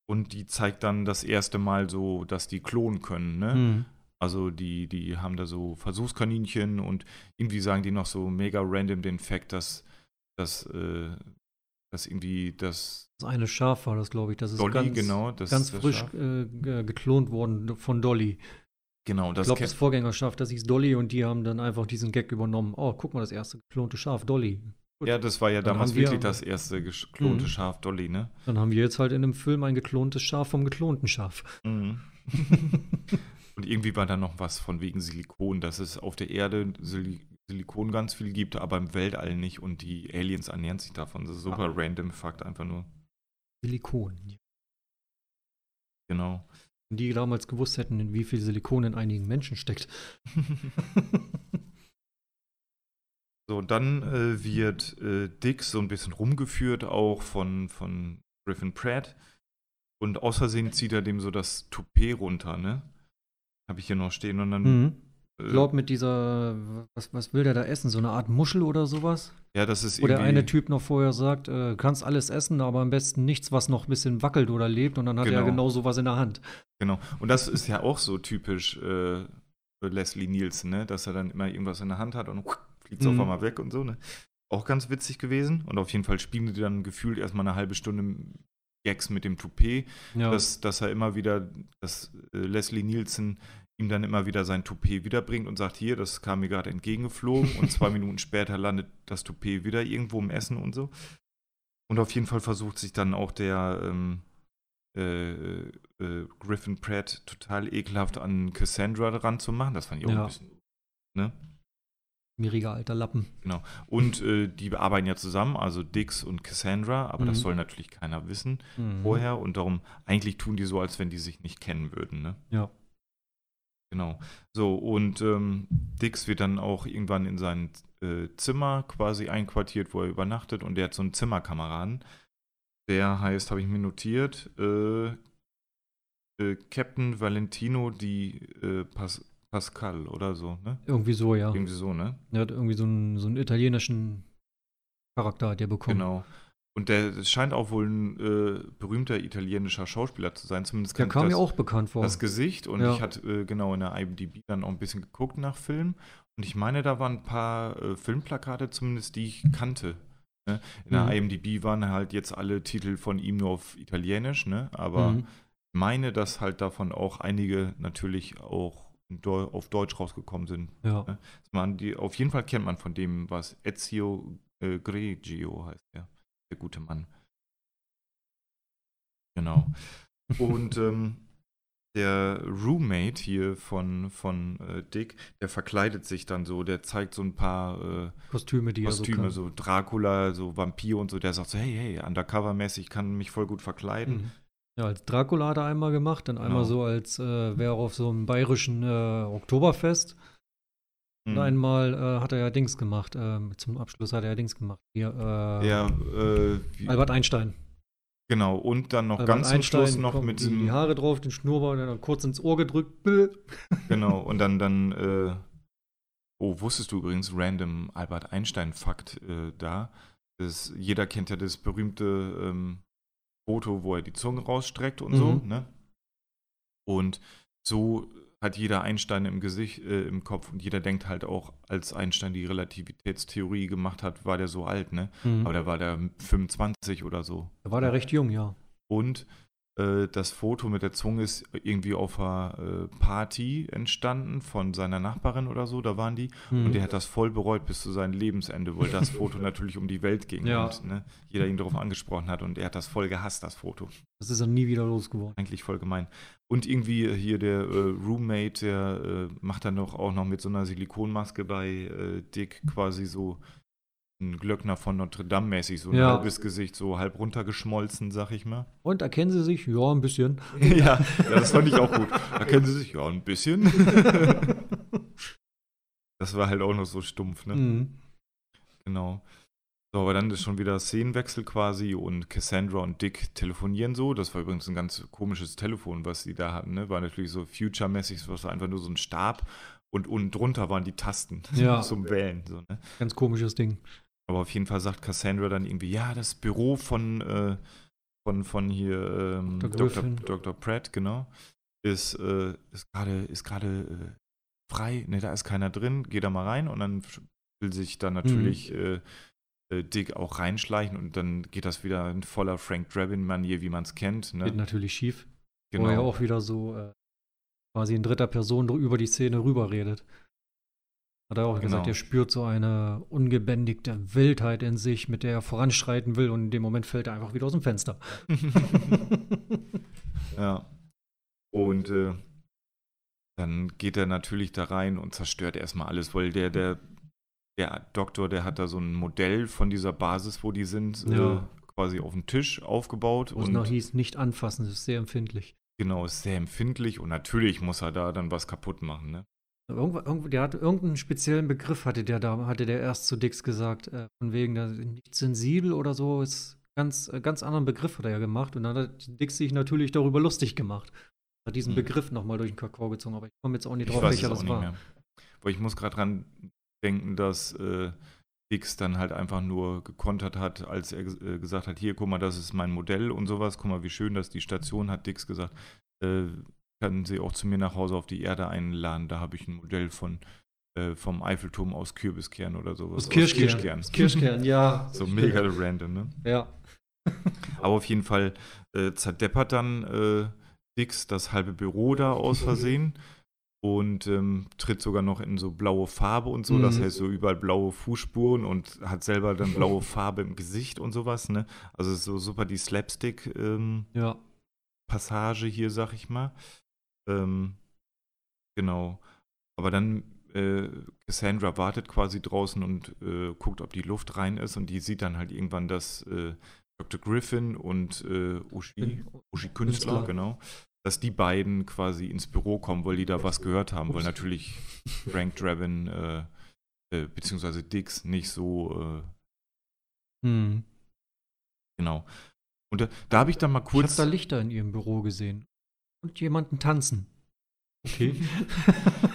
Und die zeigt dann das erste Mal so, dass die klonen können, ne? Mhm. Also die, die haben da so Versuchskaninchen und irgendwie sagen die noch so mega random den Fact, dass, dass, äh, dass irgendwie das Das eine Schaf war das, glaube ich. Das ist Dolly, ganz, genau, das ganz das frisch äh, ge- geklont worden von Dolly. Genau, Ich das glaube, kennt- das Vorgängerschaf, das hieß Dolly und die haben dann einfach diesen Gag übernommen. Oh, guck mal, das erste geklonte Schaf, Dolly. Gut. Ja, das war ja Dann damals wir- wirklich das erste geklonte Mhm. Schaf Dolly, ne? Dann haben wir jetzt halt in dem Film ein geklontes Schaf vom geklonten Schaf. Mhm. (laughs) Und irgendwie war da noch was von wegen Silikon, dass es auf der Erde Sil Silikon ganz viel gibt, aber im Weltall nicht und die Aliens ernähren sich davon. Das ist super Ah. random Fakt, einfach nur. Silikon. Genau. Wenn die damals gewusst hätten, wie viel Silikon in einigen Menschen steckt. (laughs) So, und dann äh, wird äh, Dix so ein bisschen rumgeführt, auch von, von Griffin Pratt. Und aus Versehen zieht er dem so das Toupet runter, ne? Habe ich hier noch stehen. Und dann. Mhm. Äh, Ich glaube, mit dieser, was, was will der da essen? So eine Art Muschel oder sowas? ja, das ist Wo der eine Typ noch vorher sagt, äh, kannst alles essen, aber am besten nichts, was noch ein bisschen wackelt oder lebt. Und dann hat er Genau. genau sowas in der Hand. Genau. Und das ist ja auch so typisch äh, für Leslie Nielsen, ne? Dass er dann immer irgendwas in der Hand hat und fliegt Mhm. auf einmal weg und so, ne? Auch ganz witzig gewesen. Und auf jeden Fall spielen die dann gefühlt erstmal eine halbe Stunde Gags mit dem Toupet. Ja. dass, dass er immer wieder, dass äh, Leslie Nielsen ihm dann immer wieder sein Toupet wiederbringt und sagt, hier, das kam mir gerade entgegengeflogen und zwei (laughs) Minuten später landet das Toupet wieder irgendwo im Essen und so. Und auf jeden Fall versucht sich dann auch der ähm, äh, äh, Griffin Pratt total ekelhaft an Cassandra dran zu machen. Das fand ich auch Ja. ein bisschen. Ne? Mieriger alter Lappen. Und äh, die arbeiten ja zusammen, also Dix und Cassandra, aber das Mhm. soll natürlich keiner wissen Mhm. vorher und darum, eigentlich tun die so, als wenn die sich nicht kennen würden, ne? Ja. Genau. So, und ähm, Dix wird dann auch irgendwann in sein äh, Zimmer quasi einquartiert, wo er übernachtet und der hat so einen Zimmerkameraden. Der heißt, habe ich mir notiert, äh, äh, Captain Valentino di äh, Pas Pascal oder so, ne? Irgendwie so, ja. Irgendwie so, ne? Er hat irgendwie so einen, so einen italienischen Charakter hat er bekommen. Genau. Und der scheint auch wohl ein äh, berühmter italienischer Schauspieler zu sein. Zumindest Der kam das, mir auch bekannt vor. das Gesicht. Und Ja. ich hatte äh, genau in der IMDb dann auch ein bisschen geguckt nach Filmen. Und ich meine, da waren ein paar äh, Filmplakate zumindest, die ich kannte. Ne? In der Mhm. IMDb waren halt jetzt alle Titel von ihm nur auf Italienisch, ne? Aber Mhm. ich meine, dass halt davon auch einige natürlich auch Deu auf Deutsch rausgekommen sind. Ja. Das man die, auf jeden Fall kennt man von dem, was Ezio äh, Greggio heißt, ja. Der gute Mann. Genau. Und (laughs) ähm, der Roommate hier von, von äh, Dick, der verkleidet sich dann so, der zeigt so ein paar äh, Kostüme, die Kostüme, er so so Dracula, so Vampir und so, der sagt so, hey, hey, undercover-mäßig, ich kann mich voll gut verkleiden. Mhm. Ja, als Dracula hat er einmal gemacht, dann einmal Genau. so als äh, wäre auf so einem bayerischen äh, Oktoberfest. Und Mhm. einmal äh, hat er ja Dings gemacht. ähm, zum Abschluss hat er ja Dings gemacht. Hier, äh, Ja, äh, Albert Einstein. genau, und dann noch Albert ganz zum Schluss Einstein noch mit die, diesem die Haare drauf, den Schnurrbart, dann kurz ins Ohr gedrückt. Genau, (laughs) und dann, dann, äh, oh, wusstest du übrigens, random Albert Einstein-Fakt äh, da. Das, jeder kennt ja das berühmte ähm, Foto, wo er die Zunge rausstreckt und so, Mhm. ne? Und so hat jeder Einstein im Gesicht, äh, im Kopf und jeder denkt halt auch, als Einstein die Relativitätstheorie gemacht hat, war der so alt, ne? Mhm. Aber da war der 25 oder so. Da war der recht jung, ja. Und äh, das Foto mit der Zunge ist irgendwie auf einer äh, Party entstanden von seiner Nachbarin oder so, da waren die. Mhm. Und der hat das voll bereut bis zu seinem Lebensende, weil das Foto (laughs) natürlich um die Welt ging Ja. und ne, jeder ihn darauf angesprochen hat und er hat das voll gehasst, das Foto. Das ist er nie wieder losgeworden. Eigentlich voll gemein. Und irgendwie hier der äh, Roommate, der äh, macht dann noch auch noch mit so einer Silikonmaske bei Dick quasi so ein Glöckner von Notre Dame mäßig, so ein Ja. halbes Gesicht, so halb runtergeschmolzen, sag ich mal. Und erkennen Sie sich? Ja, ein bisschen. (laughs) ja, das fand ich auch gut. Da kennen Sie sich ja ein bisschen. (laughs) das war halt auch noch so stumpf, ne? Mhm. Genau. So, aber dann ist schon wieder Szenenwechsel quasi und Cassandra und Dick telefonieren so. Das war übrigens ein ganz komisches Telefon, was sie da hatten, ne? War natürlich so Future-mäßig, was war einfach nur so ein Stab und unten drunter waren die Tasten Ja. (laughs) zum Wählen. So, ne? Ganz komisches Ding. Aber auf jeden Fall sagt Cassandra dann irgendwie, ja, das Büro von, äh, von, von hier ähm, Dr. Dr. Pratt, genau, ist, äh, ist gerade ist gerade äh, frei, ne, da ist keiner drin, geh da mal rein und dann will sich dann natürlich äh, äh, Dick auch reinschleichen und dann geht das wieder in voller Frank Drabin-Manier, wie man es kennt. Geht Ne? natürlich schief. Genau. Wo er auch wieder so äh, quasi in dritter Person über die Szene rüberredet. Hat er auch gesagt, Genau. er spürt so eine ungebändigte Wildheit in sich, mit der er voranschreiten will und in dem Moment fällt er einfach wieder aus dem Fenster. (laughs) Ja. Und äh, dann geht er natürlich da rein und zerstört erstmal alles, weil der, der, der Doktor, der hat da so ein Modell von dieser Basis, wo die sind, Ja. äh, quasi auf dem Tisch aufgebaut. Wo es und noch hieß, nicht anfassen, das ist sehr empfindlich. genau, ist sehr empfindlich und natürlich muss er da dann was kaputt machen, ne? Irgendwo, irgendwo, der hat irgendeinen speziellen Begriff, hatte der da, hatte der erst zu Dix gesagt, äh, von wegen der nicht sensibel oder so, ist ganz, äh, ganz anderen Begriff hat er ja gemacht und dann hat Dix sich natürlich darüber lustig gemacht. Hat diesen Hm. Begriff nochmal durch den Kakao gezogen, aber ich komme jetzt auch nicht Ich drauf, welcher das war. mehr. Weil ich muss gerade dran denken, dass äh, Dix dann halt einfach nur gekontert hat, als er äh, gesagt hat, hier, guck mal, das ist mein Modell und sowas, guck mal, wie schön das die Station hat. Dix gesagt, können Sie auch zu mir nach Hause auf die Erde einladen, da habe ich ein Modell von äh, vom Eiffelturm aus Kürbiskern oder sowas. Aus Kirschkern. Aus Kirschkern, ja. (laughs) So mega random, ne? Ja. (laughs) Aber auf jeden Fall äh, zerdeppert dann äh, Dix das halbe Büro da aus Versehen und ähm, tritt sogar noch in so blaue Farbe und so. Das Mhm. heißt so überall blaue Fußspuren und hat selber dann blaue (laughs) Farbe im Gesicht und sowas. Ne? Also so super die Slapstick-Passage Ja. hier, sag ich mal. Ähm, genau. Aber dann äh, Cassandra wartet quasi draußen und äh, guckt, ob die Luft rein ist und die sieht dann halt irgendwann, dass äh, Dr. Griffin und äh, Uschi, Uschi Künstler, genau, dass die beiden quasi ins Büro kommen, weil die da was gehört haben, weil natürlich Frank Drabin äh, äh, beziehungsweise Dix nicht so äh, Hm. genau. Und da, da habe ich dann mal Ich kurz habe da Lichter in ihrem Büro gesehen. Und jemanden tanzen. Okay. (laughs)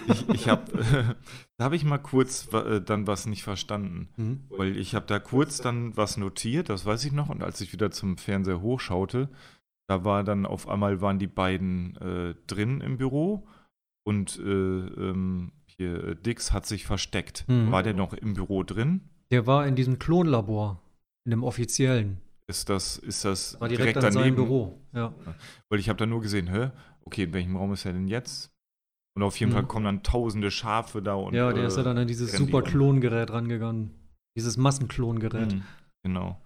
Ich, ich habe, da habe ich mal kurz äh, dann was nicht verstanden. Mhm. Weil ich habe da kurz dann was notiert, das weiß ich noch. Und als ich wieder zum Fernseher hochschaute, da war dann auf einmal waren die beiden äh, drin im Büro und äh, ähm, hier äh, Dix hat sich versteckt. Mhm. War der noch im Büro drin? Der war in diesem Klonlabor, in dem offiziellen. Ist das, ist das War direkt, direkt, an daneben? Büro. Ja. Weil ich habe da nur gesehen, hä? Okay, in welchem Raum ist er denn jetzt? Und auf jeden Mhm. Fall kommen dann tausende Schafe da und. ja, der ist ja äh, dann an dieses super. Klongerät rangegangen. Dieses Massenklongerät. Mhm, Genau.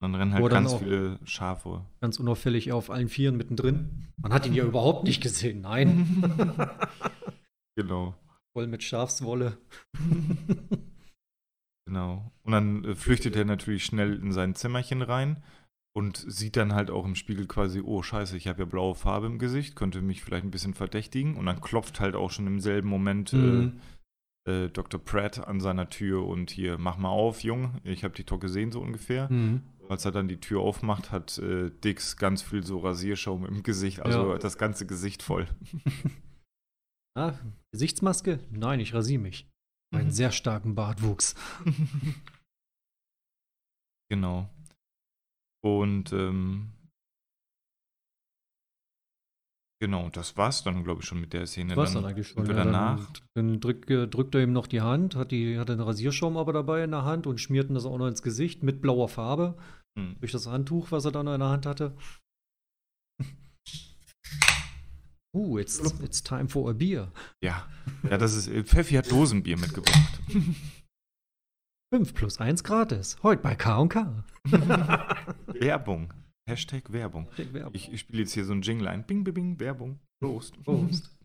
Dann rennen halt ganz viele Schafe. Ganz unauffällig auf allen Vieren mittendrin. Man hat ihn ja (laughs) überhaupt nicht gesehen. Nein. (laughs) Genau. Voll mit Schafswolle. (laughs) Genau. Und dann äh, flüchtet er natürlich schnell in sein Zimmerchen rein und sieht dann halt auch im Spiegel quasi, oh scheiße, ich habe ja blaue Farbe im Gesicht, könnte mich vielleicht ein bisschen verdächtigen. Und dann klopft halt auch schon im selben Moment Mhm. äh, äh, Dr. Pratt an seiner Tür und hier, mach mal auf, Jung, ich habe dich doch gesehen, so ungefähr. Mhm. Als er dann die Tür aufmacht, hat äh, Dix ganz viel so Rasierschaum im Gesicht, also Ja. das ganze Gesicht voll. (laughs) Ah, Gesichtsmaske? Nein, ich rasiere mich. Einen sehr starken Bartwuchs. (laughs) Genau. Und ähm, genau, das war's dann, glaube ich, schon mit der Szene. Was dann dann eigentlich schon? Ja, danach. Dann, dann drück, äh, drückt er ihm noch die Hand, hat, die, hat den Rasierschaum aber dabei in der Hand und schmiert ihm das auch noch ins Gesicht mit blauer Farbe. Hm. Durch das Handtuch, was er dann in der Hand hatte. (laughs) Uh, it's, it's time for a beer. Ja. ja, das ist. äh, Pfeffi hat Dosenbier mitgebracht. (laughs) 5 plus 1 gratis. Heute bei K&K. (laughs) Werbung. Hashtag Werbung. Werbung. Ich, ich spiele jetzt hier so ein Jingle ein. Bing, bing, bing, Werbung. Prost. Prost. (laughs)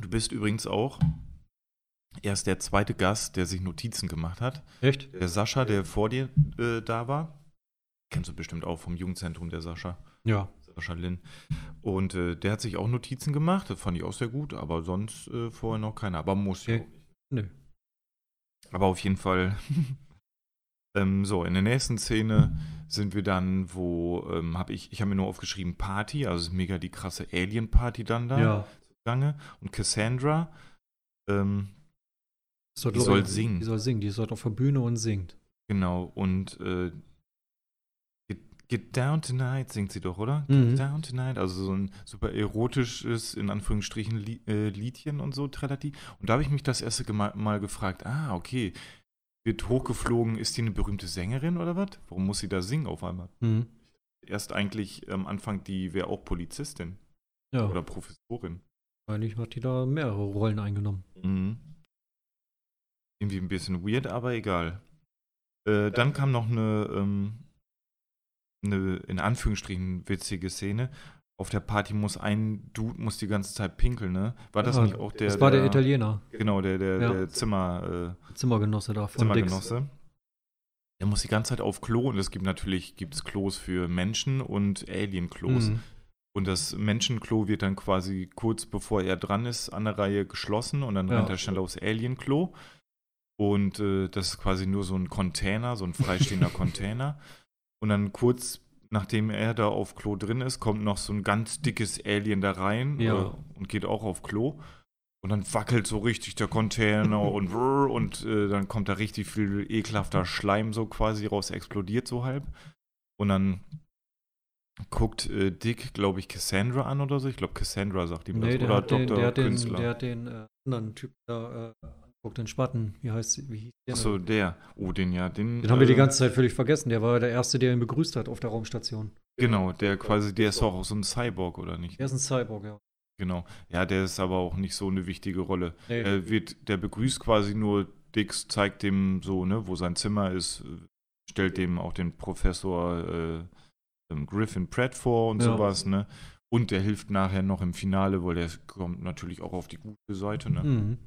Du bist übrigens auch erst der zweite Gast, der sich Notizen gemacht hat. Echt? Der Sascha, der vor dir äh, da war. Kennst du bestimmt auch vom Jugendzentrum, der Sascha. Ja. Sascha Lin. Und äh, der hat sich auch Notizen gemacht. Das fand ich auch sehr gut, aber sonst äh, vorher noch keiner. Aber muss ja. Okay. Nö. Aber auf jeden Fall. (laughs) ähm, so, in der nächsten Szene sind wir dann, wo ähm, habe ich, ich habe mir nur aufgeschrieben Party, also ist mega die krasse Alien-Party dann da Ja. zugange. Und Cassandra, ähm, Soll, Die soll singen. Die soll singen. Die dort auf der Bühne und singt. genau, und äh, get, Down Tonight singt sie doch, oder? Mhm. Get Down Tonight, also so ein super erotisches, in Anführungsstrichen, äh, Liedchen und so, tralati. Und da habe ich mich das erste gema- Mal gefragt, ah, okay, wird hochgeflogen, ist die eine berühmte Sängerin oder was? Warum muss sie da singen auf einmal? Mhm. Erst eigentlich am Anfang, die wäre auch Polizistin Ja. oder Professorin. Eigentlich hat die da mehrere Rollen eingenommen. Mhm. Irgendwie ein bisschen weird, aber egal. Äh, dann kam noch eine, ähm, eine, in Anführungsstrichen, witzige Szene. Auf der Party muss ein Dude muss die ganze Zeit pinkeln, ne? War das Ja, nicht auch der? das war der, Italiener, Genau, der, der, Ja. der Zimmer, äh, Zimmergenosse da von Dix. Zimmergenosse. Der muss die ganze Zeit auf Klo und es gibt natürlich gibt's Klos für Menschen und Alien-Klos. Mhm. Und das Menschenklo wird dann quasi kurz bevor er dran ist an der Reihe geschlossen und dann Ja. rennt er schnell aufs Alien-Klo. Und äh, das ist quasi nur so ein Container, so ein freistehender (laughs) Container. Und dann kurz nachdem er da auf Klo drin ist, kommt noch so ein ganz dickes Alien da rein Ja. äh, und geht auch auf Klo. Und dann wackelt so richtig der Container (laughs) und brrr, und äh, dann kommt da richtig viel ekelhafter Schleim so quasi raus, explodiert so halb. Und dann guckt äh, Dick, glaube ich, Cassandra an oder so. Ich glaube, Cassandra sagt ihm Nee, das. der Oder hat, den, Dr. der hat den, Künstler. der hat den äh, anderen Typ da anguckt, den Spatten. Wie heißt wie hieß der? Achso, der. Oh, den ja. Den, Den haben wir die äh, ganze Zeit völlig vergessen. Der war der Erste, der ihn begrüßt hat auf der Raumstation. Genau, der quasi, der ist auch so ein Cyborg, oder nicht? Er ist ein Cyborg, ja. Genau. Ja, der ist aber auch nicht so eine wichtige Rolle. Nee. Er wird, der begrüßt quasi nur Dix, zeigt dem so, ne, wo sein Zimmer ist, stellt dem auch den Professor äh, ähm, Griffin Pratt vor und Ja. sowas, ne? Und der hilft nachher noch im Finale, weil der kommt natürlich auch auf die gute Seite, ne? Mhm.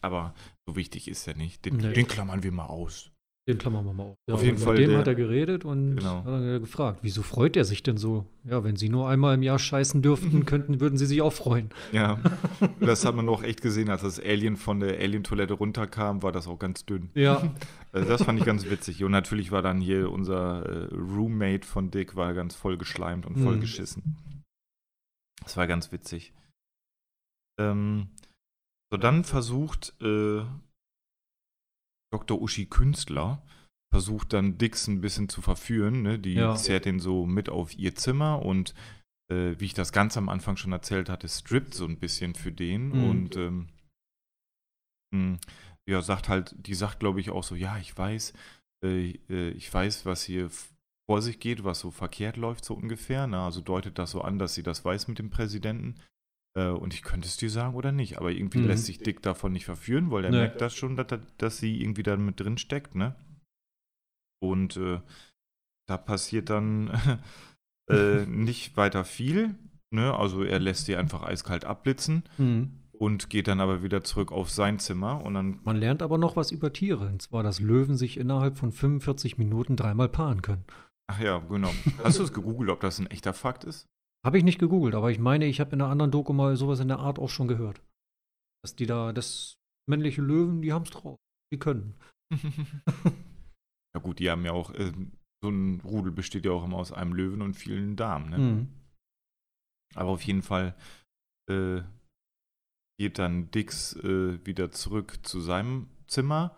Aber so wichtig ist er nicht. Den, Nee. den klammern wir mal aus. Den klammern wir mal auf. Ja, Auf jeden Fall Mit dem der- hat er geredet und Genau. hat dann gefragt, wieso freut er sich denn so? Ja, wenn sie nur einmal im Jahr scheißen dürften, (laughs) könnten, würden sie sich auch freuen. Ja, (laughs) das hat man auch echt gesehen, als das Alien von der Alien-Toilette runterkam, war das auch ganz dünn. Ja, (laughs) Also das fand ich ganz witzig. Und natürlich war dann hier unser äh, Roommate von Dick, war ganz voll geschleimt und voll Mhm. geschissen. Das war ganz witzig. Ähm, so, dann versucht äh, Dr. Uschi Künstler, versucht dann Dix ein bisschen zu verführen. Ne? Die Ja. zerrt ihn so mit auf ihr Zimmer und äh, wie ich das ganz am Anfang schon erzählt hatte, strippt so ein bisschen für den Mhm. und ähm, mh, ja, sagt halt, die sagt, glaube ich, auch so, ja, ich weiß, äh, äh, ich weiß, was hier vor sich geht, was so verkehrt läuft, so ungefähr. Ne? Also deutet das so an, dass sie das weiß mit dem Präsidenten. Äh, und ich könnte es dir sagen oder nicht, aber irgendwie Mhm. lässt sich Dick davon nicht verführen, weil er Nee. merkt das schon, dass, er- dass sie irgendwie da mit drin steckt, ne? Und äh, da passiert dann (laughs) äh, nicht weiter viel, ne? Also er lässt sie einfach eiskalt abblitzen mhm. und geht dann aber wieder zurück auf sein Zimmer und dann man lernt aber noch was über Tiere. Und zwar, dass Löwen sich innerhalb von 45 Minuten dreimal paaren können. Ach ja, genau. Hast du es gegoogelt, ob das ein echter Fakt ist? Habe ich nicht gegoogelt, aber ich meine, ich habe in einer anderen Doku mal sowas in der Art auch schon gehört. Dass die da, das männliche Löwen, die haben es drauf. Die können. (laughs) ja gut, die haben ja auch, ähm, so ein Rudel besteht ja auch immer aus einem Löwen und vielen Damen, ne? Mhm. Aber auf jeden Fall äh, geht dann Dix äh, wieder zurück zu seinem Zimmer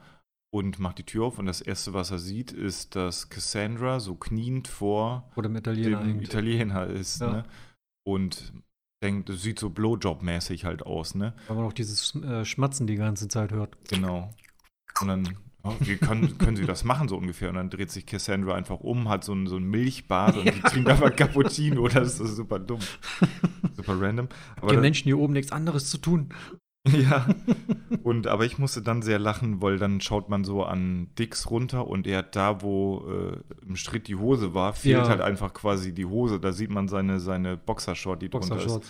und macht die Tür auf und das erste, was er sieht, ist, dass Cassandra so kniend vor Italiener dem. Italiener ist, Ja. ne? Und denkt, das sieht so Blowjob-mäßig halt aus, ne? Weil man auch dieses äh, Schmatzen die ganze Zeit hört. Genau. Und dann, oh, wie können, können sie das machen, so ungefähr? Und dann dreht sich Cassandra einfach um, hat so ein, so ein Milchbad und die trinkt einfach Cappuccino. Das ist super dumm. Super random. Aber Die Menschen hier oben nichts anderes zu tun. (laughs) Ja. Und aber ich musste dann sehr lachen, weil dann schaut man so an Dix runter und er hat da, wo äh, im Schritt die Hose war, fehlt Ja. halt einfach quasi die Hose. Da sieht man seine, seine Boxershort, die drunter ist.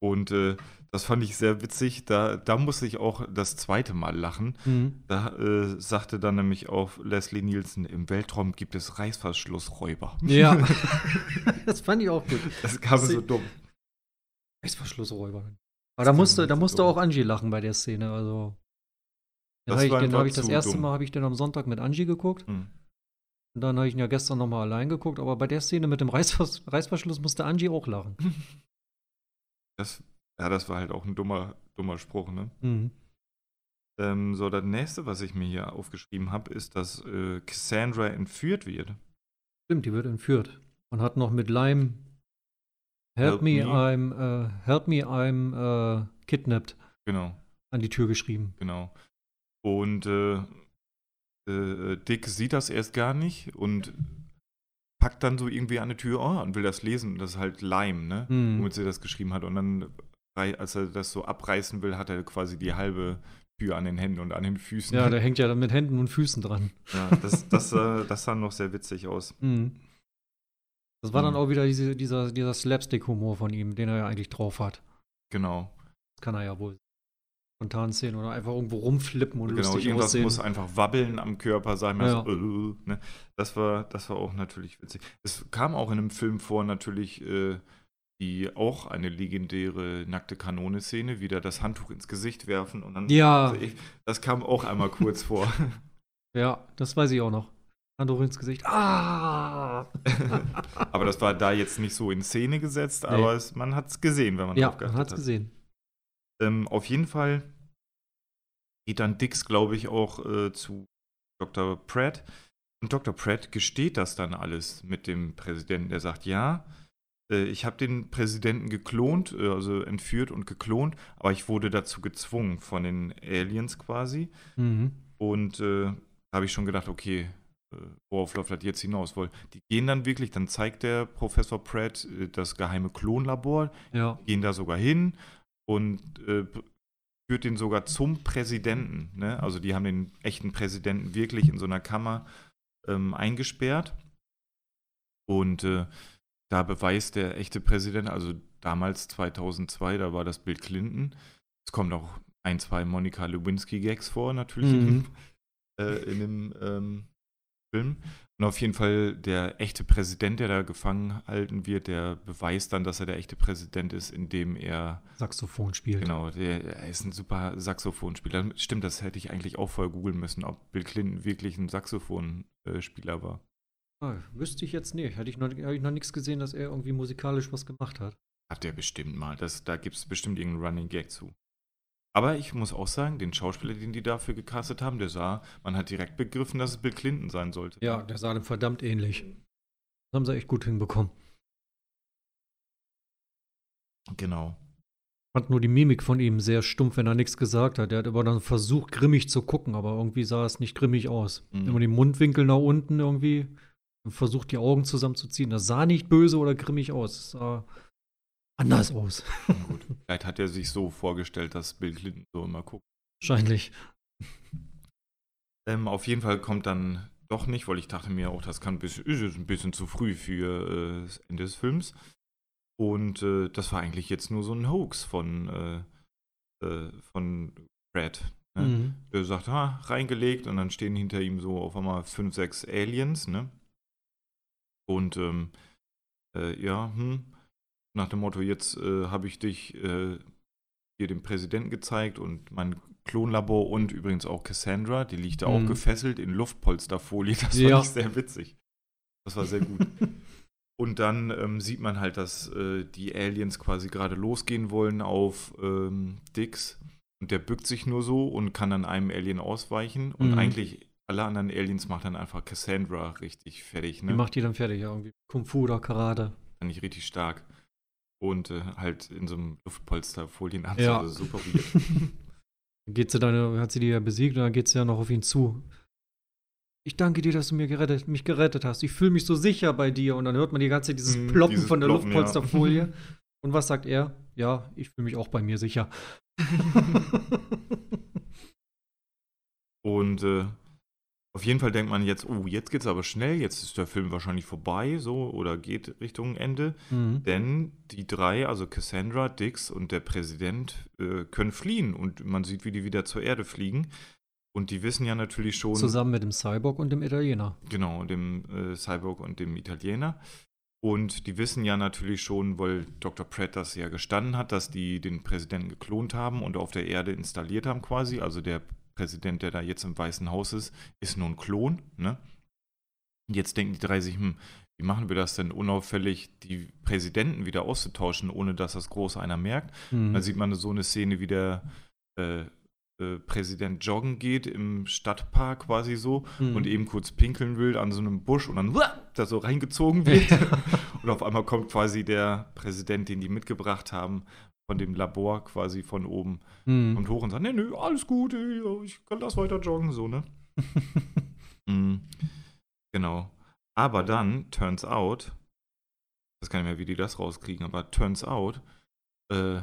Und äh, das fand ich sehr witzig. Da, da musste ich auch das zweite Mal lachen. Mhm. Da äh, sagte dann nämlich auch Leslie Nielsen, im Weltraum gibt es Reißverschlussräuber. Ja. (laughs) das fand ich auch gut. Das kam so dumm. Reißverschlussräuber. Aber da musste, da musste auch Angie lachen bei der Szene. Also. Das habe ich, den hab ich das erste dumm. Mal habe ich den am Sonntag mit Angie geguckt. Hm. Und dann habe ich ihn ja gestern nochmal allein geguckt. Aber bei der Szene mit dem Reißvers Reißverschluss musste Angie auch lachen. (laughs) Das, ja, das war halt auch ein dummer, dummer Spruch, ne? Mhm. Ähm, so, das nächste, was ich mir hier aufgeschrieben habe, ist, dass äh, Cassandra entführt wird. Stimmt, die wird entführt. Man hat noch mit Lime Help Help, me, me. I'm äh, Help me, I'm äh, kidnapped Genau, an die Tür geschrieben. genau. Und äh, äh, Dick sieht das erst gar nicht und packt dann so irgendwie an die Tür oh, und will das lesen. Das ist halt Lime, ne? Mhm. Womit sie das geschrieben hat. Und dann, als er das so abreißen will, hat er quasi die halbe Tür an den Händen und an den Füßen. Ja, der hängt ja dann mit Händen und Füßen dran. ja das, das, äh, das sah noch sehr witzig aus. Mhm. (laughs) Das war dann Mhm. auch wieder diese, dieser, dieser Slapstick-Humor von ihm, den er ja eigentlich drauf hat. Genau. Das kann er ja wohl. Spontan sehen oder einfach irgendwo rumflippen und Genau, lustig irgendwas aussehen. muss einfach wabbeln am Körper sein. Ja. So, äh, ne? das, war, das war auch natürlich witzig. Es kam auch in einem Film vor, natürlich, äh, die auch eine legendäre nackte Kanone-Szene, wieder das Handtuch ins Gesicht werfen und dann. Ja. Also ich, das kam auch einmal kurz vor. (laughs) Ja, das weiß ich auch noch. Handtuch ins Gesicht. Ah! (laughs) aber das war da jetzt nicht so in Szene gesetzt, Nee. aber es, man hat es gesehen, wenn man ja, drauf man geachtet hat's hat. gesehen. Ähm, auf jeden Fall geht dann Dix, glaube ich, auch äh, zu Dr. Pratt. Und Dr. Pratt gesteht das dann alles mit dem Präsidenten. Der sagt, ja, äh, ich habe den Präsidenten geklont, äh, also entführt und geklont, aber ich wurde dazu gezwungen von den Aliens quasi. Mhm. Und äh, da habe ich schon gedacht, okay, worauf läuft das jetzt hinaus? Weil die gehen dann wirklich, dann zeigt der Professor Pratt äh, das geheime Klonlabor, Ja. gehen da sogar hin und äh, führt den sogar zum Präsidenten. Ne? Also die haben den echten Präsidenten wirklich in so einer Kammer ähm, eingesperrt. Und äh, da beweist der echte Präsident, also damals 2002, da war das Bill Clinton. Es kommt auch ein, zwei Monika Lewinsky-Gags vor, natürlich Mhm. äh, in dem ähm, Film. Und auf jeden Fall der echte Präsident, der da gefangen halten wird, der beweist dann, dass er der echte Präsident ist, indem er Saxophon spielt. Genau, der, er ist ein super Saxophonspieler. Stimmt, das hätte ich eigentlich auch vorher googeln müssen, ob Bill Clinton wirklich ein Saxophonspieler war. Ah, wüsste ich jetzt nicht. Hätte ich noch, hab ich noch nichts gesehen, dass er irgendwie musikalisch was gemacht hat. Hat der bestimmt mal. Das, da gibt es bestimmt irgendeinen Running Gag zu. Aber ich muss auch sagen, den Schauspieler, den die dafür gecastet haben, der sah, man hat direkt begriffen, dass es Bill Clinton sein sollte. Ja, der sah dem verdammt ähnlich. Das haben sie echt gut hinbekommen. Genau. Ich fand nur die Mimik von ihm sehr stumpf, wenn er nichts gesagt hat. Er hat aber dann versucht, grimmig zu gucken, aber irgendwie sah es nicht grimmig aus. Mhm. Immer die Mundwinkel nach unten irgendwie und versucht, die Augen zusammenzuziehen. Das sah nicht böse oder grimmig aus. Es sah anders aus. Gut. Vielleicht hat er sich so vorgestellt, dass Bill Clinton so immer guckt. Wahrscheinlich. Ähm, auf jeden Fall kommt dann doch nicht, weil ich dachte mir auch, das kann ein bisschen, ist ein bisschen zu früh für äh, das Ende des Films. Und äh, das war eigentlich jetzt nur so ein Hoax von, äh, äh, von Brad. Ne? Mhm. Der sagt, ha, reingelegt und dann stehen hinter ihm so auf einmal fünf, sechs Aliens, ne? Und ähm, äh, ja, hm, nach dem Motto, jetzt äh, habe ich dich äh, hier dem Präsidenten gezeigt und mein Klonlabor und übrigens auch Cassandra, die liegt da auch Mhm. gefesselt in Luftpolsterfolie. (laughs) Das Ja. fand ich sehr witzig. Das war sehr gut. (laughs) und dann ähm, sieht man halt, dass äh, die Aliens quasi gerade losgehen wollen auf ähm, Dix. Und der bückt sich nur so und kann dann einem Alien ausweichen. Und Mhm. eigentlich alle anderen Aliens macht dann einfach Cassandra richtig fertig. Wie Ne? macht die dann fertig? Ja, irgendwie Kung Fu oder Karate. Fand ich richtig stark. Und äh, halt in so einem Luftpolsterfolienanzug. Ja. Also super weird. Geht sie dann, hat sie die ja besiegt und dann geht sie ja noch auf ihn zu. Ich danke dir, dass du mir gerettet, mich gerettet hast. Ich fühle mich so sicher bei dir. Und dann hört man die ganze Zeit dieses Mm, Ploppen dieses von der Ploppen, ja. Luftpolsterfolie. (laughs) Und was sagt er? Ja, ich fühle mich auch bei mir sicher. (laughs) Und äh, auf jeden Fall denkt man jetzt, oh, jetzt geht's aber schnell, jetzt ist der Film wahrscheinlich vorbei, so, oder geht Richtung Ende. Mhm. Denn die drei, also Cassandra, Dix und der Präsident, äh, können fliehen. Und man sieht, wie die wieder zur Erde fliegen. Und die wissen ja natürlich schon. Zusammen mit dem Cyborg und dem Italiener. Genau, dem äh, Cyborg und dem Italiener. Und die wissen ja natürlich schon, weil Dr. Pratt das ja gestanden hat, dass die den Präsidenten geklont haben und auf der Erde installiert haben quasi. Also der Präsident, der da jetzt im Weißen Haus ist, ist nur ein Klon. Ne? Und jetzt denken die drei sich, hm, wie machen wir das denn unauffällig, die Präsidenten wieder auszutauschen, ohne dass das große einer merkt? Mhm. Da sieht man so eine Szene, wie der äh, äh, Präsident joggen geht im Stadtpark quasi so Mhm. und eben kurz pinkeln will an so einem Busch und dann uah, da so reingezogen wird. (laughs) und auf einmal kommt quasi der Präsident, den die mitgebracht haben, von dem Labor quasi von oben, Mhm. kommt hoch und sagt, nee, nee, alles gut, ich kann das weiter joggen, so, ne? (laughs) Mhm. Genau. Aber dann, turns out, ich weiß gar nicht mehr, wie die das rauskriegen, aber turns out, äh,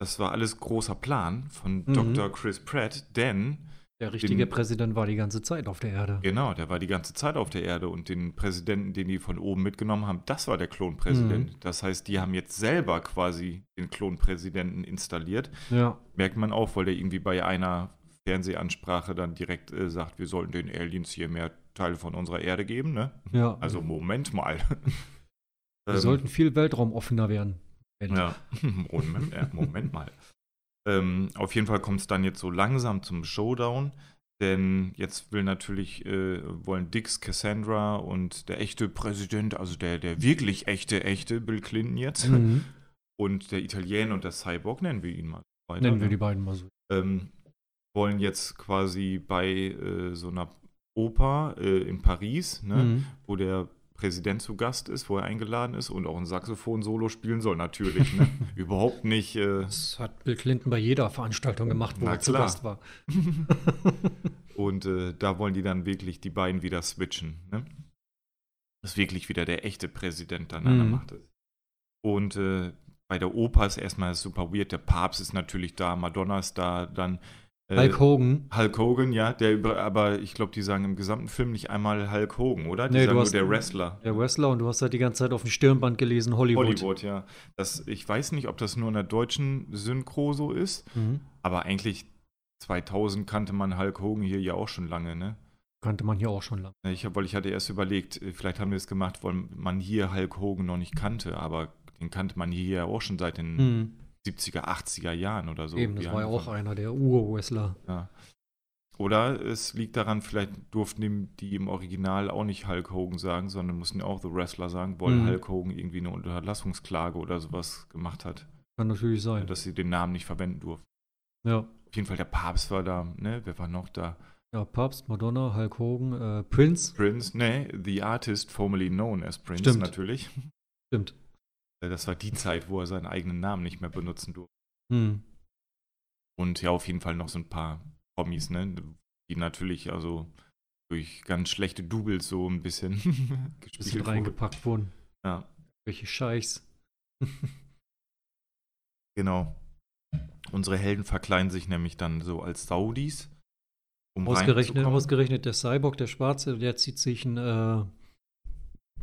das war alles großer Plan von Mhm. Dr. Chris Pratt, denn Der richtige den- Präsident war die ganze Zeit auf der Erde. Genau, der war die ganze Zeit auf der Erde und den Präsidenten, den die von oben mitgenommen haben, das war der Klonpräsident. Mhm. Das heißt, die haben jetzt selber quasi den Klonpräsidenten installiert. Ja. Merkt man auch, weil der irgendwie bei einer Fernsehansprache dann direkt äh, sagt, wir sollten den Aliens hier mehr Teile von unserer Erde geben, ne? Ja. Also Moment mal. wir (laughs) Ähm, sollten viel weltraumoffener werden. ja, (laughs) Moment, ja, Moment mal. Ähm, auf jeden Fall kommt es dann jetzt so langsam zum Showdown, denn jetzt will natürlich, äh, wollen Dix, Cassandra und der echte Präsident, also der, der wirklich echte, echte Bill Clinton jetzt Mhm. (laughs) und der Italiener und der Cyborg, nennen wir ihn mal. weiter, Nennen wir ne? die beiden mal so. ähm, wollen jetzt quasi bei äh, so einer Oper äh, in Paris, ne, Mhm. wo der Präsident zu Gast ist, wo er eingeladen ist und auch ein Saxophon-Solo spielen soll, natürlich. Ne? (laughs) Überhaupt nicht. Äh, Das hat Bill Clinton bei jeder Veranstaltung gemacht, wo er zu. Gast war. (laughs) und äh, da wollen die dann wirklich die beiden wieder switchen. Ne? Dass wirklich wieder der echte Präsident dann an der Mhm. Macht ist. Und äh, bei der Oper ist erstmal super weird. Der Papst ist natürlich da, Madonna ist da, dann. Äh, Hulk Hogan. Hulk Hogan, ja, der über, aber ich glaube, die sagen im gesamten Film nicht einmal Hulk Hogan, oder? Die Nee, sagen du nur hast- der Wrestler. Der Wrestler und du hast halt die ganze Zeit auf dem Stirnband gelesen, Hollywood. Hollywood, ja. Das, ich weiß nicht, ob das nur in der deutschen Synchro so ist, Mhm. aber eigentlich 2000 kannte man Hulk Hogan hier ja auch schon lange, ne? Kannte man hier auch schon lange. Ich, hab, weil ich hatte erst überlegt, vielleicht haben wir es gemacht, weil man hier Hulk Hogan noch nicht kannte, aber den kannte man hier ja auch schon seit den Hm. 70er, 80er Jahren oder so. Eben, das war ja auch einer der Ur-Wrestler. Ja. Oder es liegt daran, vielleicht durften die, im Original auch nicht Hulk Hogan sagen, sondern mussten ja auch The Wrestler sagen, weil Mhm. Hulk Hogan irgendwie eine Unterlassungsklage oder sowas gemacht hat, Kann natürlich sein. dass sie den Namen nicht verwenden durften. Ja. Auf jeden Fall der Papst war da, ne? Wer war noch da? Ja, Papst, Madonna, Hulk Hogan, äh, Prince. Prince, ne? The Artist, formerly known as Prince Stimmt. natürlich. Stimmt. Äh, Das war die Zeit, wo er seinen eigenen Namen nicht mehr benutzen durfte. Hm. Und ja, auf jeden Fall noch so ein paar Promis, ne? Die natürlich also durch ganz schlechte Doubles so ein bisschen (laughs) Bisschen gespielt reingepackt wurden. Ja, Welche Scheichs. (laughs) genau. Unsere Helden verkleiden sich nämlich dann so als Saudis. Um Ausgerechnet, ausgerechnet der Cyborg, der Schwarze, der zieht sich ein, äh,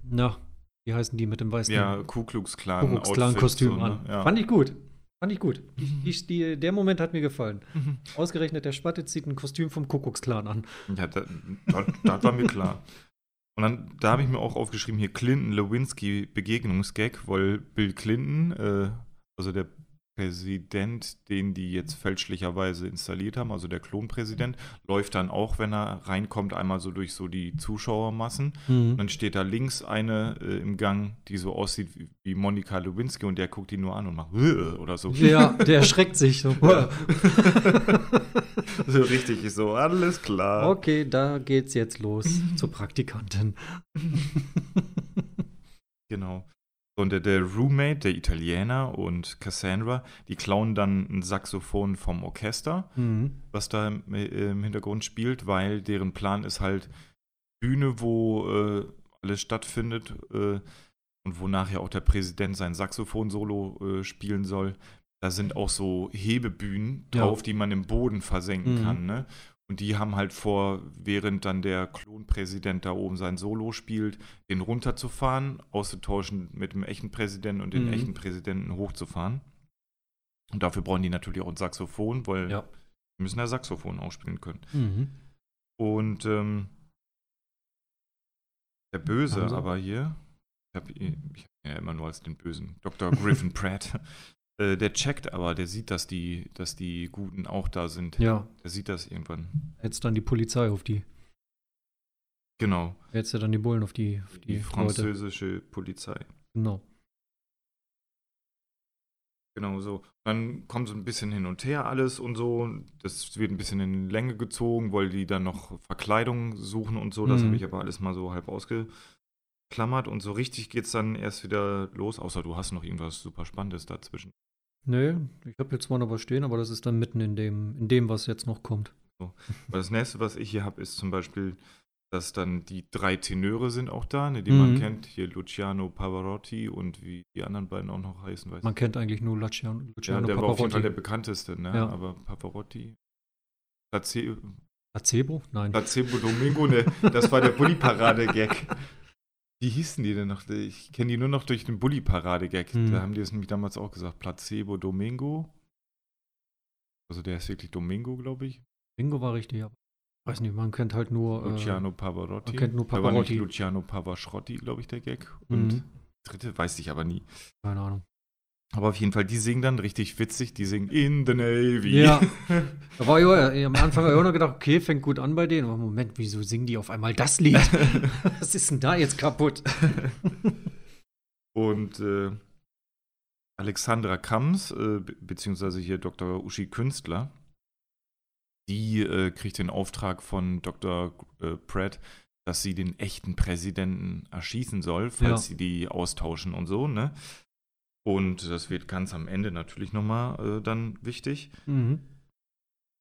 na, wie heißen die mit dem weißen Ja, Ku Klux Klan. Kuckucks Klan Outfit, Kostüm so, ne? an. Ja. Fand ich gut. Fand ich gut. Mhm. die, die, der Moment hat mir gefallen. Ausgerechnet der Spatte zieht ein Kostüm vom Kuckucksklan an. Ja, das, das, war mir klar. Und dann, da habe ich mir auch aufgeschrieben, hier Clinton Lewinsky Begegnungsgag, weil Bill Clinton, äh, also der Präsident, den die jetzt fälschlicherweise installiert haben, also der Klonpräsident, läuft dann auch, wenn er reinkommt, einmal so durch so die Zuschauermassen. Und dann steht da links eine äh, im Gang, die so aussieht wie, wie Monika Lewinsky und der guckt ihn nur an und macht "Äh", oder so. Ja, (laughs) der erschreckt sich so. (laughs) so richtig so, alles klar. Okay, da geht's jetzt los zur Praktikantin. (laughs) Genau. Und der, Roommate, der Italiener und Cassandra, die klauen dann ein Saxophon vom Orchester, Mhm. was da im, äh, im Hintergrund spielt, weil deren Plan ist halt Bühne, wo äh, alles stattfindet äh, und wo nachher auch der Präsident sein Saxophon-Solo äh, spielen soll. Da sind auch so Hebebühnen Ja. drauf, die man im Boden versenken Mhm. kann. Ne? Und die haben halt vor, während dann der Klonpräsident da oben sein Solo spielt, den runterzufahren, auszutauschen mit dem echten Präsidenten und den Mhm. echten Präsidenten hochzufahren. Und dafür brauchen die natürlich auch ein Saxophon, weil Ja. die müssen ja Saxophon ausspielen können. Mhm. Und ähm, der Böse sie? aber hier, ich habe ihn ja immer nur als den Bösen, Dr. Griffin Pratt, äh, der checkt aber, der sieht, dass die, dass die Guten auch da sind. Ja, Der sieht das irgendwann. jetzt dann die Polizei auf die. Genau, Jetzt ja dann die Bullen auf die, auf die, die Leute. französische Polizei. Genau. Genau so. Dann kommt so ein bisschen hin und her alles und so. Das wird ein bisschen in Länge gezogen, weil die dann noch Verkleidung suchen und so. Das Mhm. habe ich aber alles mal so halb ausgeklammert. Und so richtig geht es dann erst wieder los, außer du hast noch irgendwas super Spannendes dazwischen. Nö, ich habe jetzt zwar noch was stehen, aber das ist dann mitten in dem, in dem, was jetzt noch kommt. Weil das nächste, was ich hier habe, ist zum Beispiel, dass dann die drei Tenöre sind auch da, ne, die man Mhm. kennt. Hier Luciano Pavarotti und wie die anderen beiden auch noch heißen, weiß Man kennt eigentlich nur Luciano, Ja, Luciano der war auf jeden Fall Pavarotti. der bekannteste, ne? Ja. Aber Pavarotti. Place Placebo? Nein. Placebo Domingo, ne? Das war der (laughs) Bulli-Parade-Gag. Wie hießen die denn noch? Ich kenne die nur noch durch den Bulli-Parade-Gag. Hm. Da haben die es nämlich damals auch gesagt. Placebo Domingo. Also der ist wirklich Domingo, glaube ich. Bingo war richtig, aber weiß nicht, man kennt halt nur. Luciano Pavarotti. man kennt nur Da war nicht Pavarotti. Luciano Pavarotti, glaube ich, der Gag. Und Mhm. dritte weiß ich aber nie. Äh, keine Ahnung. Aber auf jeden Fall, die singen dann richtig witzig. Die singen In the Navy. Ja. (laughs) Da war ich am Anfang auch noch gedacht, okay, fängt gut an bei denen. Aber Moment, wieso singen die auf einmal das Lied? (laughs) Was ist denn da jetzt kaputt? (laughs) Und äh, Alexandra Kams, äh, be- beziehungsweise hier Dr. Uschi Künstler, die äh, kriegt den Auftrag von Dr. Äh, Pratt, dass sie den echten Präsidenten erschießen soll, falls Ja. sie die austauschen und so, ne? Und das wird ganz am Ende natürlich nochmal äh, dann wichtig. Mhm.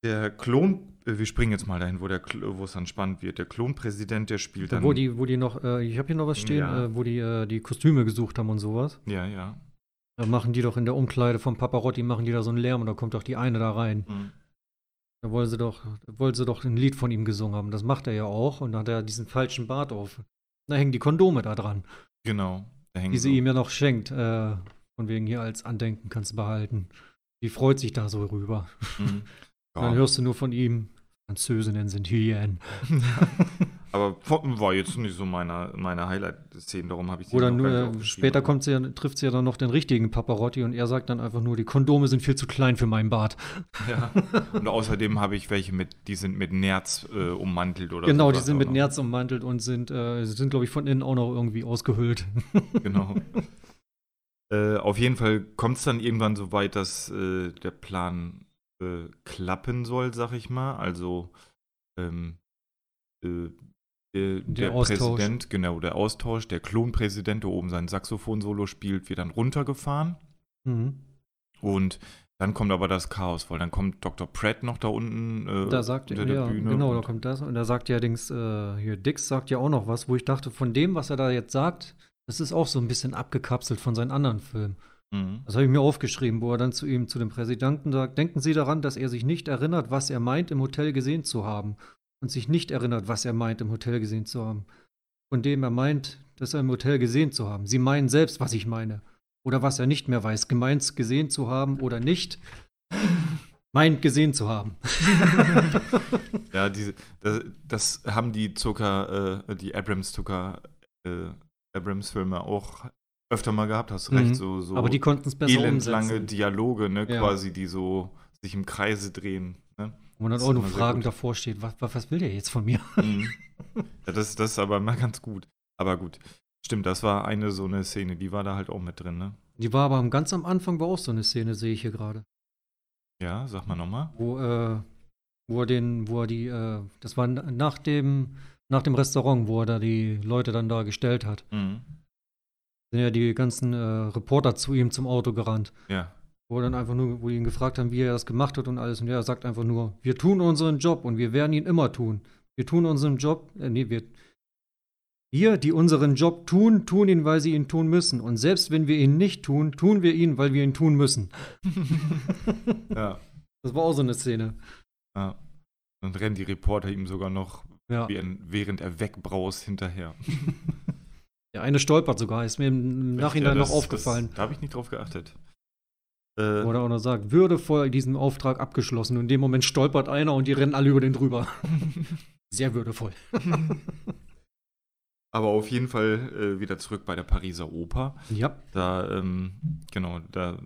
Der Klon, äh, wir springen jetzt mal dahin, wo der wo es dann spannend wird. Der Klonpräsident, der spielt dann. Wo die, wo die noch, äh, ich habe hier noch was stehen, Ja. äh, wo die äh, die Kostüme gesucht haben und sowas. ja, ja. Da machen die doch in der Umkleide vom Paparotti, machen die da so einen Lärm und da kommt doch die eine da rein. Mhm. Da wollen sie doch, wollen sie doch ein Lied von ihm gesungen haben. Das macht er ja auch und dann hat er diesen falschen Bart auf. Da hängen die Kondome da dran, Genau. Da hängen die sie so- ihm ja noch schenkt. Äh, von wegen hier als Andenken kannst du behalten. Die freut sich da so rüber. Mhm. (laughs) Dann hörst du nur von ihm, Französinnen sind Hyänen. (laughs) Aber war jetzt nicht so meine, meine Highlight-Szene, darum habe ich sie Oder nur, später kommt sie, ja- trifft sie ja dann noch den richtigen Paparotti und er sagt dann einfach nur, die Kondome sind viel zu klein für meinen Bart. Ja. Und außerdem habe ich welche mit, die sind mit Nerz äh, ummantelt oder genau, die sind mit. Nerz ummantelt und sind, äh, sind glaube ich, von innen auch noch irgendwie ausgehöhlt. Genau. (laughs) äh, auf jeden Fall kommt es dann irgendwann so weit, dass äh, der Plan äh, klappen soll, sag ich mal. Also ähm, äh, der, der, Austausch. Präsident, genau, der Austausch, der Klonpräsident, der oben sein Saxophon-Solo spielt, wird dann runtergefahren. Mhm. Und dann kommt aber das Chaos, weil dann kommt Dr. Pratt noch da unten äh, Da sagt unter er, der ja, Bühne. genau, da kommt das. Und da sagt ja allerdings, äh, hier, Dix sagt ja auch noch was, wo ich dachte, von dem, was er da jetzt sagt, das ist auch so ein bisschen abgekapselt von seinen anderen Filmen. Mhm. Das habe ich mir aufgeschrieben, wo er dann zu ihm, zu dem Präsidenten sagt, denken Sie daran, dass er sich nicht erinnert, was er meint, im Hotel gesehen zu haben. Und sich nicht erinnert, was er meint, im Hotel gesehen zu haben. Von dem er meint, dass er im Hotel gesehen zu haben. Sie meinen selbst, was ich meine. Oder was er nicht mehr weiß, gemeint gesehen zu haben oder nicht. Meint gesehen zu haben. (laughs) Ja, diese, das, das haben die Zucker, äh, die Abrams-Zucker, äh, Abrams-Filme auch öfter mal gehabt, hast du recht, Mhm. so, so Aber die konnten es besser elendlange umsetzen. Dialoge, ne, Ja. quasi, die so sich im Kreise drehen. Ne? Wo man dann auch nur Fragen davor steht, was, was, will der jetzt von mir? (laughs) Mhm. ja, das, das ist aber mal ganz gut. Aber gut, stimmt, das war eine so eine Szene, die war da halt auch mit drin, ne? Die war aber ganz am Anfang war auch so eine Szene, sehe ich hier gerade. Ja, sag mal nochmal. Wo, äh, wo er den, wo er die, äh, das war nach dem, nach dem Restaurant, wo er da die Leute dann da gestellt hat. Mhm. Sind ja die ganzen äh, Reporter zu ihm zum Auto gerannt. Ja. Wo dann einfach nur, wo ihn gefragt haben, wie er das gemacht hat und alles. Und er sagt einfach nur, wir tun unseren Job und wir werden ihn immer tun. Wir tun unseren Job, äh, nee, wir, wir, die unseren Job tun, tun ihn, weil sie ihn tun müssen. Und selbst wenn wir ihn nicht tun, tun wir ihn, weil wir ihn tun müssen. (laughs) ja. Das war auch so eine Szene. ja. Dann rennen die Reporter ihm sogar noch, Ja. während er wegbraust, hinterher. (laughs) Der eine stolpert sogar, ist mir im Nachhinein Ja, das- noch aufgefallen. Das, da habe ich nicht drauf geachtet. Äh, Wo er auch noch sagt, würdevoll diesen Auftrag abgeschlossen. Und in dem Moment stolpert einer und die rennen alle über den drüber. (laughs) Sehr würdevoll. (laughs) aber auf jeden Fall äh, wieder zurück bei der Pariser Oper. Ja. Da, ähm, genau, da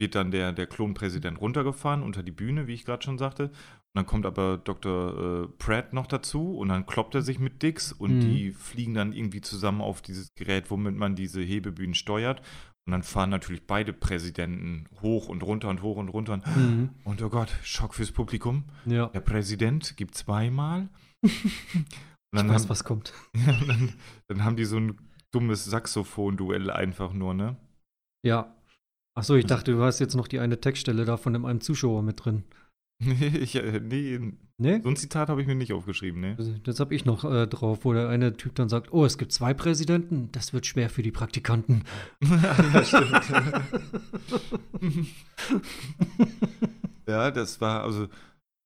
wird dann der, der Klonpräsident runtergefahren unter die Bühne, wie ich gerade schon sagte. Und dann kommt aber Dr. Äh, Pratt noch dazu und dann kloppt er sich mit Dix und Mhm. die fliegen dann irgendwie zusammen auf dieses Gerät, womit man diese Hebebühnen steuert. Und dann fahren natürlich beide Präsidenten hoch und runter und hoch und runter. Und, Mhm. und oh Gott, Schock fürs Publikum. Ja. Der Präsident gibt zweimal. (laughs) Und Ich dann, weiß, haben, was kommt. (laughs) dann, dann haben die so ein dummes Saxophon-Duell einfach nur, ne? Ja. Achso, ich dachte, du hast jetzt noch die eine Textstelle da von einem Zuschauer mit drin. Nee, ich, äh, nee, Ne? so ein Zitat habe ich mir nicht aufgeschrieben, ne? Das habe ich noch äh, drauf, wo der eine Typ dann sagt, oh, es gibt zwei Präsidenten, das wird schwer für die Praktikanten. ja, (laughs) stimmt. ja, das war, also,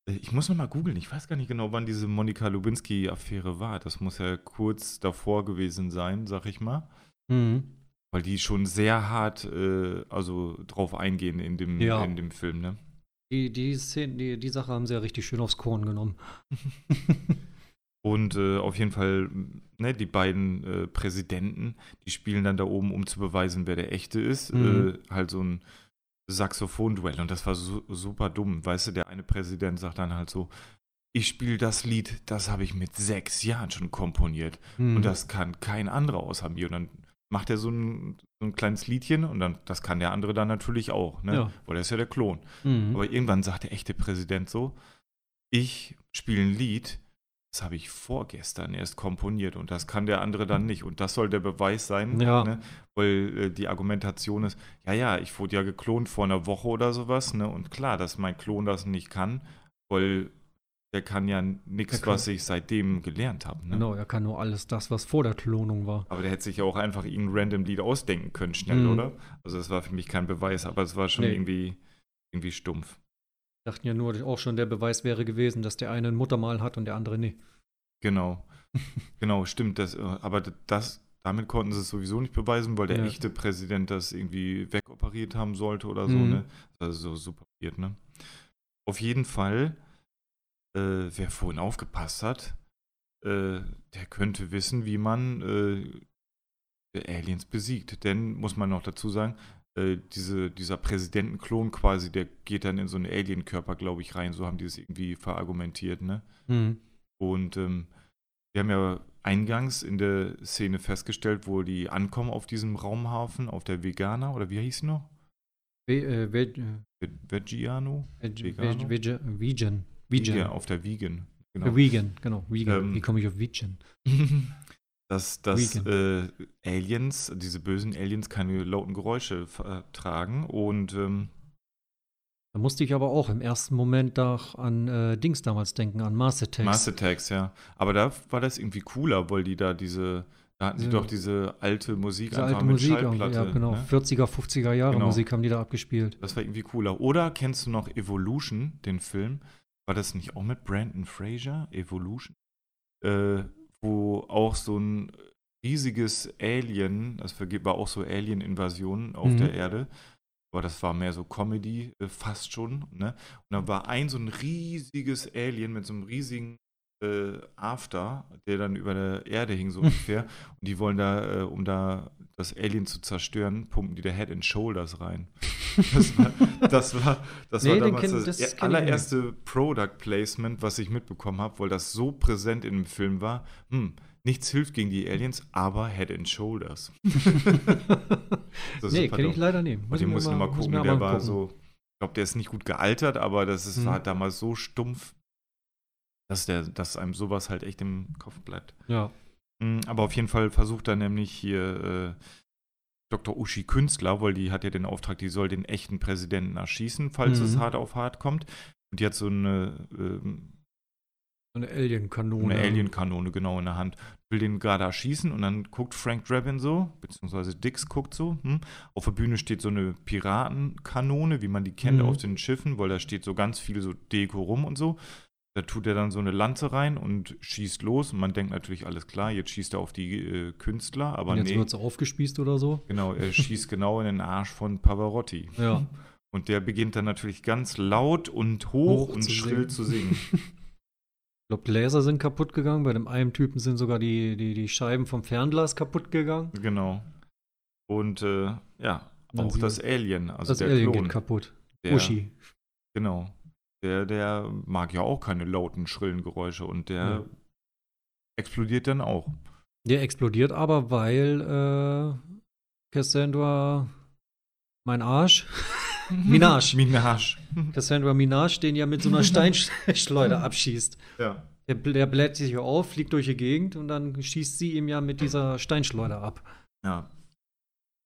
äh, ich muss noch mal googeln. Ich weiß gar nicht genau, wann diese Monika Lewinsky-Affäre war. Das muss ja kurz davor gewesen sein, sag ich mal. Mhm. Weil die schon sehr hart, äh, also drauf eingehen in dem, Ja. in dem Film, ne? Die, die, Szene, die, die Sache haben sie ja richtig schön aufs Korn genommen. (laughs) Und äh, auf jeden Fall, ne, die beiden äh, Präsidenten, die spielen dann da oben, um zu beweisen, wer der echte ist. Mhm. Äh, halt so ein Saxophon-Duell. Und das war su super dumm. Weißt du, der eine Präsident sagt dann halt so, ich spiele das Lied, das habe ich mit sechs Jahren schon komponiert. Mhm. Und das kann kein anderer außer mir. Und dann macht er so ein, so ein kleines Liedchen und dann, das kann der andere dann natürlich auch, ne? Ja. Weil er ist ja der Klon. Mhm. Aber irgendwann sagt der echte Präsident so, ich spiele ein Lied, das habe ich vorgestern erst komponiert und das kann der andere dann nicht. Und das soll der Beweis sein, Ja. ne? weil äh, die Argumentation ist, ja, ja, ich wurde ja geklont vor einer Woche oder sowas. Ne? Und klar, dass mein Klon das nicht kann, weil der kann ja nichts, was ich seitdem gelernt habe. Ne? Genau, er kann nur alles das, was vor der Klonung war. Aber der hätte sich ja auch einfach ein random Lied ausdenken können, schnell, Mhm. oder? Also das war für mich kein Beweis, aber es war schon Nee. irgendwie, irgendwie stumpf. Dachten ja nur, auch schon der Beweis wäre gewesen, dass der eine ein Muttermal hat und der andere nicht. Genau. (laughs) genau, stimmt. Das, äh, aber das, damit konnten sie es sowieso nicht beweisen, weil der Ja. echte Präsident das irgendwie wegoperiert haben sollte oder so, Mhm. ne? Also so super weird, ne? Auf jeden Fall äh, wer vorhin aufgepasst hat, äh, der könnte wissen, wie man äh, Aliens besiegt. Denn, muss man noch dazu sagen, äh, diese, dieser Präsidentenklon quasi, der geht dann in so einen Alienkörper, glaube ich, rein. So haben die es irgendwie verargumentiert, ne? Mhm. Und ähm, wir haben ja eingangs in der Szene festgestellt, wo die ankommen auf diesem Raumhafen, auf der Vegana, oder wie hieß sie noch? Ve äh, Ve äh, Ve Vegiano? Veg- Vegano? Veg- Veg- Vegan. Ja, auf der Vegan. Äh, Genau. Vegan, genau. Vegan. Ähm, Wie komme ich auf Vegan? (laughs) dass, dass äh, Aliens, diese bösen Aliens, keine lauten Geräusche vertragen und ähm, Da musste ich aber auch im ersten Moment doch an äh, Dings damals denken, an Mars Attacks. Mars Attacks, ja. Aber da war das irgendwie cooler, weil die da diese, da hatten sie Ja. doch diese alte Musik Diese einfach alte mit Musik, Schallplatte. ja genau, Ne? 40er, 50er Jahre Genau. Musik haben die da abgespielt. Das war irgendwie cooler. Oder kennst du noch Evolution, den Film? War das nicht auch mit Brandon Fraser? Evolution? Äh, wo auch so ein riesiges Alien, das war auch so Alien-Invasion auf Mhm. der Erde, aber das war mehr so Comedy, äh, fast schon. Ne? Und dann war ein so ein riesiges Alien mit so einem riesigen äh, After, der dann über der Erde hing, so (laughs) ungefähr. Und die wollen da, äh, um da das Alien zu zerstören, pumpen die da Head and Shoulders rein. (laughs) Das war, das war, das Nee, war damals kenn- das, das ich allererste Product Placement, was ich mitbekommen habe, weil das so präsent in dem Film war. Hm, nichts hilft gegen die Aliens, aber Head and Shoulders. (laughs) Das nee, kenne ich leider nicht. Muss ich muss gucken, mir der mal war gucken. so, ich glaube, der ist nicht gut gealtert, aber das ist, Mhm. war damals so stumpf, dass, der, dass einem sowas halt echt im Kopf bleibt. Ja. Mm, Aber auf jeden Fall versucht er nämlich hier äh, Dr. Uschi Künstler, weil die hat ja den Auftrag, die soll den echten Präsidenten erschießen, falls Mhm. es hart auf hart kommt. Und die hat so eine, ähm, So eine Alien-Kanone. eine Alien-Kanone genau in der Hand. Will den gerade erschießen und dann guckt Frank Drabin so, beziehungsweise Dix guckt so. Hm. Auf der Bühne steht so eine Piratenkanone, wie man die kennt Mhm. auf den Schiffen, weil da steht so ganz viel so Deko rum und so. Da tut er dann so eine Lanze rein und schießt los. Und man denkt natürlich, alles klar, jetzt schießt er auf die äh, Künstler, aber Und jetzt nee. wird es aufgespießt oder so. Genau, er schießt genau in den Arsch von Pavarotti. Ja. Und der beginnt dann natürlich ganz laut und hoch, Hoch und zu schrill singen. zu singen. (laughs) Ich glaube, Gläser sind kaputt gegangen. Bei dem einen Typen sind sogar die, die, die Scheiben vom Fernglas kaputt gegangen. genau. Und äh, ja, auch das Alien, also das der Alien Klon. geht kaputt. Der, Uschi. Genau. Der, der mag ja auch keine lauten, schrillen Geräusche und der Ja. explodiert dann auch. Der explodiert aber, weil äh, Cassandra mein Arsch. (laughs) Minaj. Minaj. Cassandra Minaj den ja mit so einer Steinschleuder (laughs) abschießt. Ja. Der, der bläht sich auf, fliegt durch die Gegend und dann schießt sie ihm ja mit dieser Steinschleuder ab. Ja,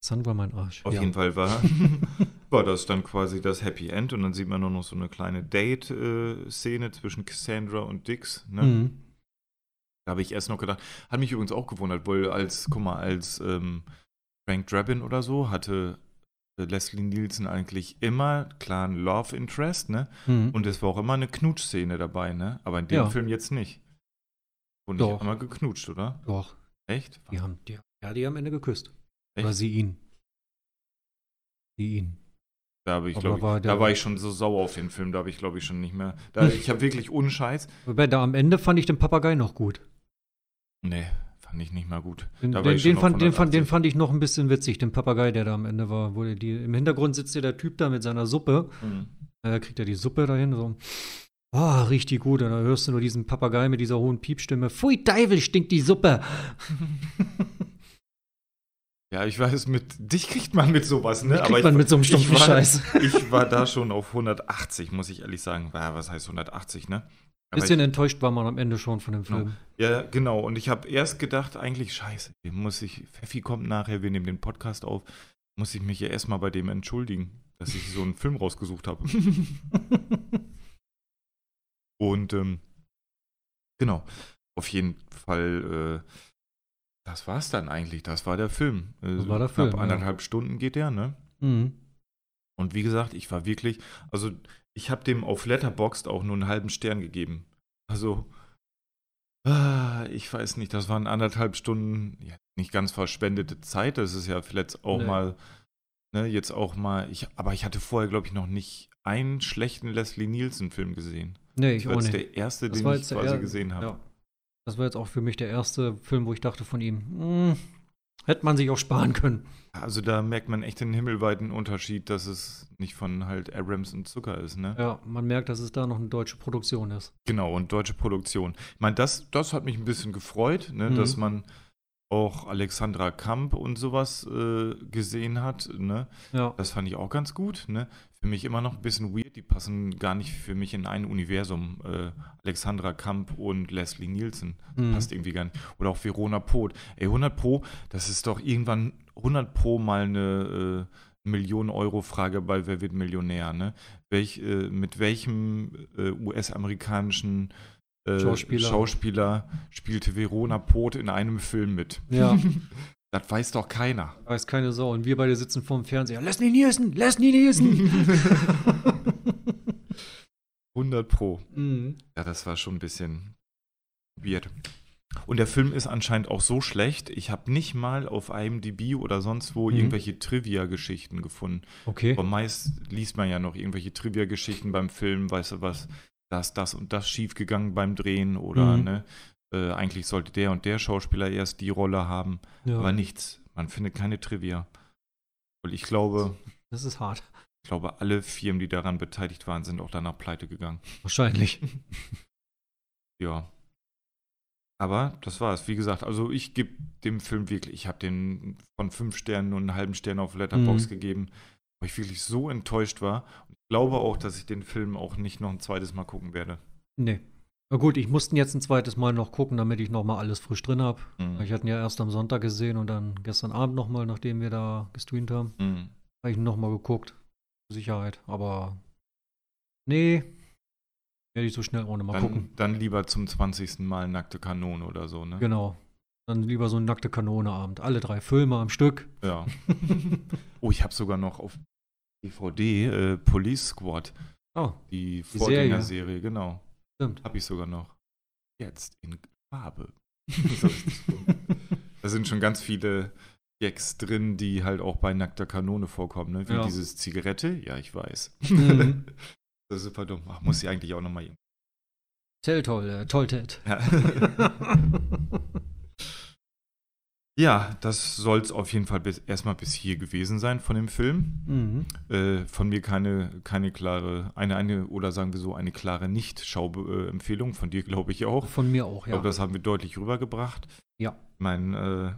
Cassandra mein Arsch. auf ja. jeden Fall war, (laughs) war das dann quasi das Happy End und dann sieht man nur noch so eine kleine Date-Szene zwischen Cassandra und Dix. Ne? Mhm. Da habe ich erst noch gedacht, hat mich übrigens auch gewundert, weil als, guck mal, als ähm, Frank Drabin oder so hatte äh, Leslie Nielsen eigentlich immer klar einen Love Interest, ne? Mhm. Und es war auch immer eine Knutschszene dabei, ne? Aber in dem Ja. Film jetzt nicht. Und Doch. nicht einmal geknutscht, oder? Doch, Echt? die haben, die, ja, die haben am Ende geküsst. Echt? Oder sie ihn. Sie ihn. Da, ich, Aber ich, war da war ich schon so sauer auf den Film, da habe ich, glaube ich, schon nicht mehr. Da, ich habe wirklich Unscheiß. Wobei, da am Ende fand ich den Papagei noch gut. Nee, fand ich nicht mal gut. Den, den, den, fand, den, fand, den 180. fand ich noch ein bisschen witzig, den Papagei, der da am Ende war. Wo die, Im Hintergrund sitzt ja der Typ da mit seiner Suppe. Mhm. Da kriegt er die Suppe dahin, so. Riecht die gut. Und da hörst du nur diesen Papagei mit dieser hohen Piepstimme. Pfui, Teufel, stinkt die Suppe. (laughs) Ja, ich weiß, mit dich kriegt man mit sowas, ne? Mich kriegt ich, man mit so einem stumpfen ich war, Scheiß. (laughs) Ich war da schon auf 180, muss ich ehrlich sagen. Ja, was heißt 180, ne? Ein Aber bisschen enttäuscht war man am Ende schon von dem. Film. Ja, genau. Und ich habe erst gedacht, eigentlich scheiße, muss ich, Pfeffi kommt nachher, wir nehmen den Podcast auf, muss ich mich ja erstmal bei dem entschuldigen, dass ich so einen Film rausgesucht habe. (laughs) Und ähm, genau, auf jeden Fall, äh, das war's dann eigentlich. Das war der Film. Das war der knapp Film, ja. anderthalb Stunden geht der, ne? Mhm. Und wie gesagt, ich war wirklich, also ich habe dem auf Letterboxd auch nur einen halben Stern gegeben. Also, ah, ich weiß nicht, das waren anderthalb Stunden, ja, nicht ganz verschwendete Zeit. Das ist ja vielleicht auch Nee. mal, ne, jetzt auch mal, ich, aber ich hatte vorher, glaube ich, noch nicht einen schlechten Leslie Nielsen-Film gesehen. Nee, ich Das war auch jetzt nicht. der erste, Das den ich quasi gesehen habe. Ja. Das war jetzt auch für mich der erste Film, wo ich dachte von ihm, hm, hätte man sich auch sparen können. Also da merkt man echt den himmelweiten Unterschied, dass es nicht von halt Abrams und Zucker ist, ne? Ja, man merkt, dass es da noch eine deutsche Produktion ist. Genau, und deutsche Produktion. Ich meine, das, das hat mich ein bisschen gefreut, ne, Mhm. dass man auch Alexandra Kamp und sowas äh, gesehen hat, ne? Ja, Das fand ich auch ganz gut, ne? Für mich immer noch ein bisschen weird, die passen gar nicht für mich in ein Universum. Äh, Alexandra Kamp und Leslie Nielsen. Mhm. Passt irgendwie gar nicht. Oder auch Verona Poth. Ey, 100 Pro, das ist doch irgendwann 100 Pro mal eine äh, Millionen-Euro-Frage bei Wer wird Millionär, ne? Welch, äh, mit welchem äh, US-amerikanischen äh, Schauspieler. Schauspieler spielte Verona Poth in einem Film mit? ja, (laughs) Das weiß doch keiner. weiß keine Sau. Und wir beide sitzen vorm Fernseher. Nielsen, lass ihn Nielsen. 100 Pro. mhm. Ja, das war schon ein bisschen weird. Und der Film ist anscheinend auch so schlecht, ich habe nicht mal auf IMDb oder sonst wo Mhm. irgendwelche Trivia-Geschichten gefunden. Okay. Aber meist liest man ja noch irgendwelche Trivia-Geschichten beim Film, weißt du was, da ist das und das schiefgegangen beim Drehen oder Mhm. ne, äh, eigentlich sollte der und der Schauspieler erst die Rolle haben, Ja, aber nichts. Man findet keine Trivia. Und ich glaube, das ist hart. ich glaube, alle Firmen, die daran beteiligt waren, sind auch danach pleite gegangen. Wahrscheinlich. (laughs) Ja. Aber das war's. Wie gesagt, also ich gebe dem Film wirklich, ich habe den von fünf Sternen und einen halben Stern auf Letterbox Mhm. gegeben, weil ich wirklich so enttäuscht war. Und glaube auch, dass ich den Film auch nicht noch ein zweites Mal gucken werde. Nee. Na gut, ich musste ihn jetzt ein zweites Mal noch gucken, damit ich noch mal alles frisch drin habe. Mhm. Ich hatte ihn ja erst am Sonntag gesehen und dann gestern Abend noch mal, nachdem wir da gestreamt haben, Mhm. habe ich ihn noch mal geguckt. Zur Sicherheit. Aber nee, werde ich so schnell ohne mal gucken. Dann, dann lieber zum 20. Mal nackte Kanone oder so, ne? Genau. Dann lieber so ein nackte Kanone-Abend. Alle drei Filme am Stück. Ja. (laughs) oh, ich habe sogar noch auf DVD äh, Police Squad, Oh, die Serie. Vorgängerserie, genau. stimmt. Habe ich sogar noch. Jetzt in Farbe. (laughs) Hab da sind schon ganz viele Gags drin, die halt auch bei nackter Kanone vorkommen, ne? Wie Ja. dieses Zigarette. Ja, ich weiß. (laughs) Mhm. (laughs) das ist super dumm. Ach, muss ich eigentlich auch nochmal. Tell toll, äh, toll, Ted. Ja. Ja, das soll es auf jeden Fall bis, erstmal bis hier gewesen sein von dem Film. mhm. Äh, von mir keine, keine klare, eine, eine, oder sagen wir so, eine klare Nicht-Schau-Empfehlung. Von dir glaube ich auch. Von mir auch, Ich ja. glaube, das haben wir deutlich rübergebracht. Ja. Mein, äh,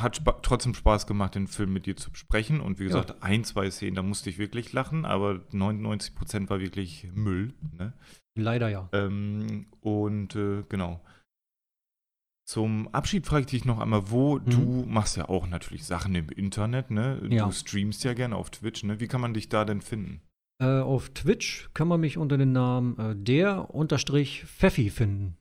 hat spa trotzdem Spaß gemacht, den Film mit dir zu besprechen. Und wie Ja. gesagt, ein, zwei Szenen, da musste ich wirklich lachen, aber 99% war wirklich Müll. Ne? Leider ja. Ähm, und äh, genau. Zum Abschied frage ich dich noch einmal, wo Mhm. du machst ja auch natürlich Sachen im Internet, ne? Ja. Du streamst ja gerne auf Twitch, ne? Wie kann man dich da denn finden? Äh, auf Twitch kann man mich unter dem Namen äh, der unterstrich Pfeffi finden.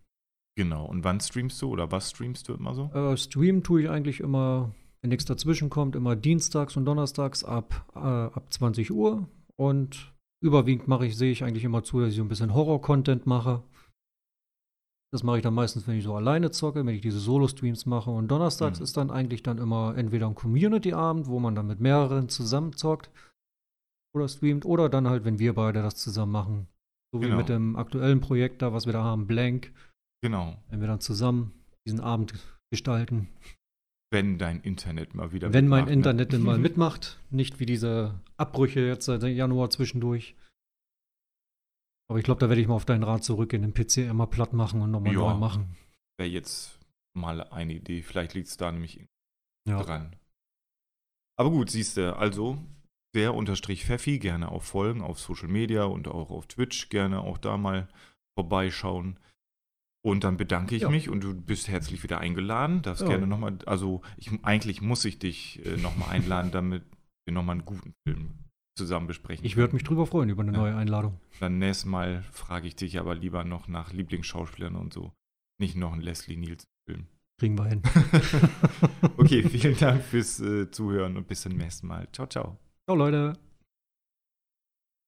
Genau. Und wann streamst du oder was streamst du immer so? Äh, streamen tue ich eigentlich immer, wenn nichts dazwischen kommt, immer dienstags und donnerstags ab, äh, ab 20 Uhr. Und überwiegend mache ich, sehe ich eigentlich immer zu, dass ich so ein bisschen Horror-Content mache. Das mache ich dann meistens, wenn ich so alleine zocke, wenn ich diese Solo-Streams mache. Und donnerstags Mhm. ist dann eigentlich dann immer entweder ein Community-Abend, wo man dann mit mehreren zusammen zockt oder streamt, oder dann halt, wenn wir beide das zusammen machen. So wie Genau. mit dem aktuellen Projekt da, was wir da haben, Blank, Genau. wenn wir dann zusammen diesen Abend gestalten. Wenn dein Internet mal wieder Wenn mein mitmacht, ne? Internet denn mal (laughs) mitmacht, nicht wie diese Abbrüche jetzt seit Januar zwischendurch. Aber ich glaube, da werde ich mal auf deinen Rat zurückgehen, den PC immer platt machen und nochmal Ja. neu machen. Wäre jetzt mal eine Idee. Vielleicht liegt es da nämlich Ja. dran. Aber gut, siehst du, also der unterstrich Pfeffi gerne auch folgen auf Social Media und auch auf Twitch gerne auch da mal vorbeischauen. Und dann bedanke ich Ja. mich und du bist herzlich wieder eingeladen. Darfst Ja. gerne nochmal, also ich, eigentlich muss ich dich äh, nochmal einladen, damit wir nochmal einen guten Film zusammen besprechen. Ich würde mich drüber freuen über eine Ja. neue Einladung. Dann nächstes Mal frage ich dich aber lieber noch nach Lieblingsschauspielern und so. Nicht noch einen Leslie Nielsen-Film. Kriegen wir hin. (laughs) okay, (laughs) vielen Dank fürs äh, Zuhören und bis zum nächsten Mal. Ciao, ciao. Ciao, Leute.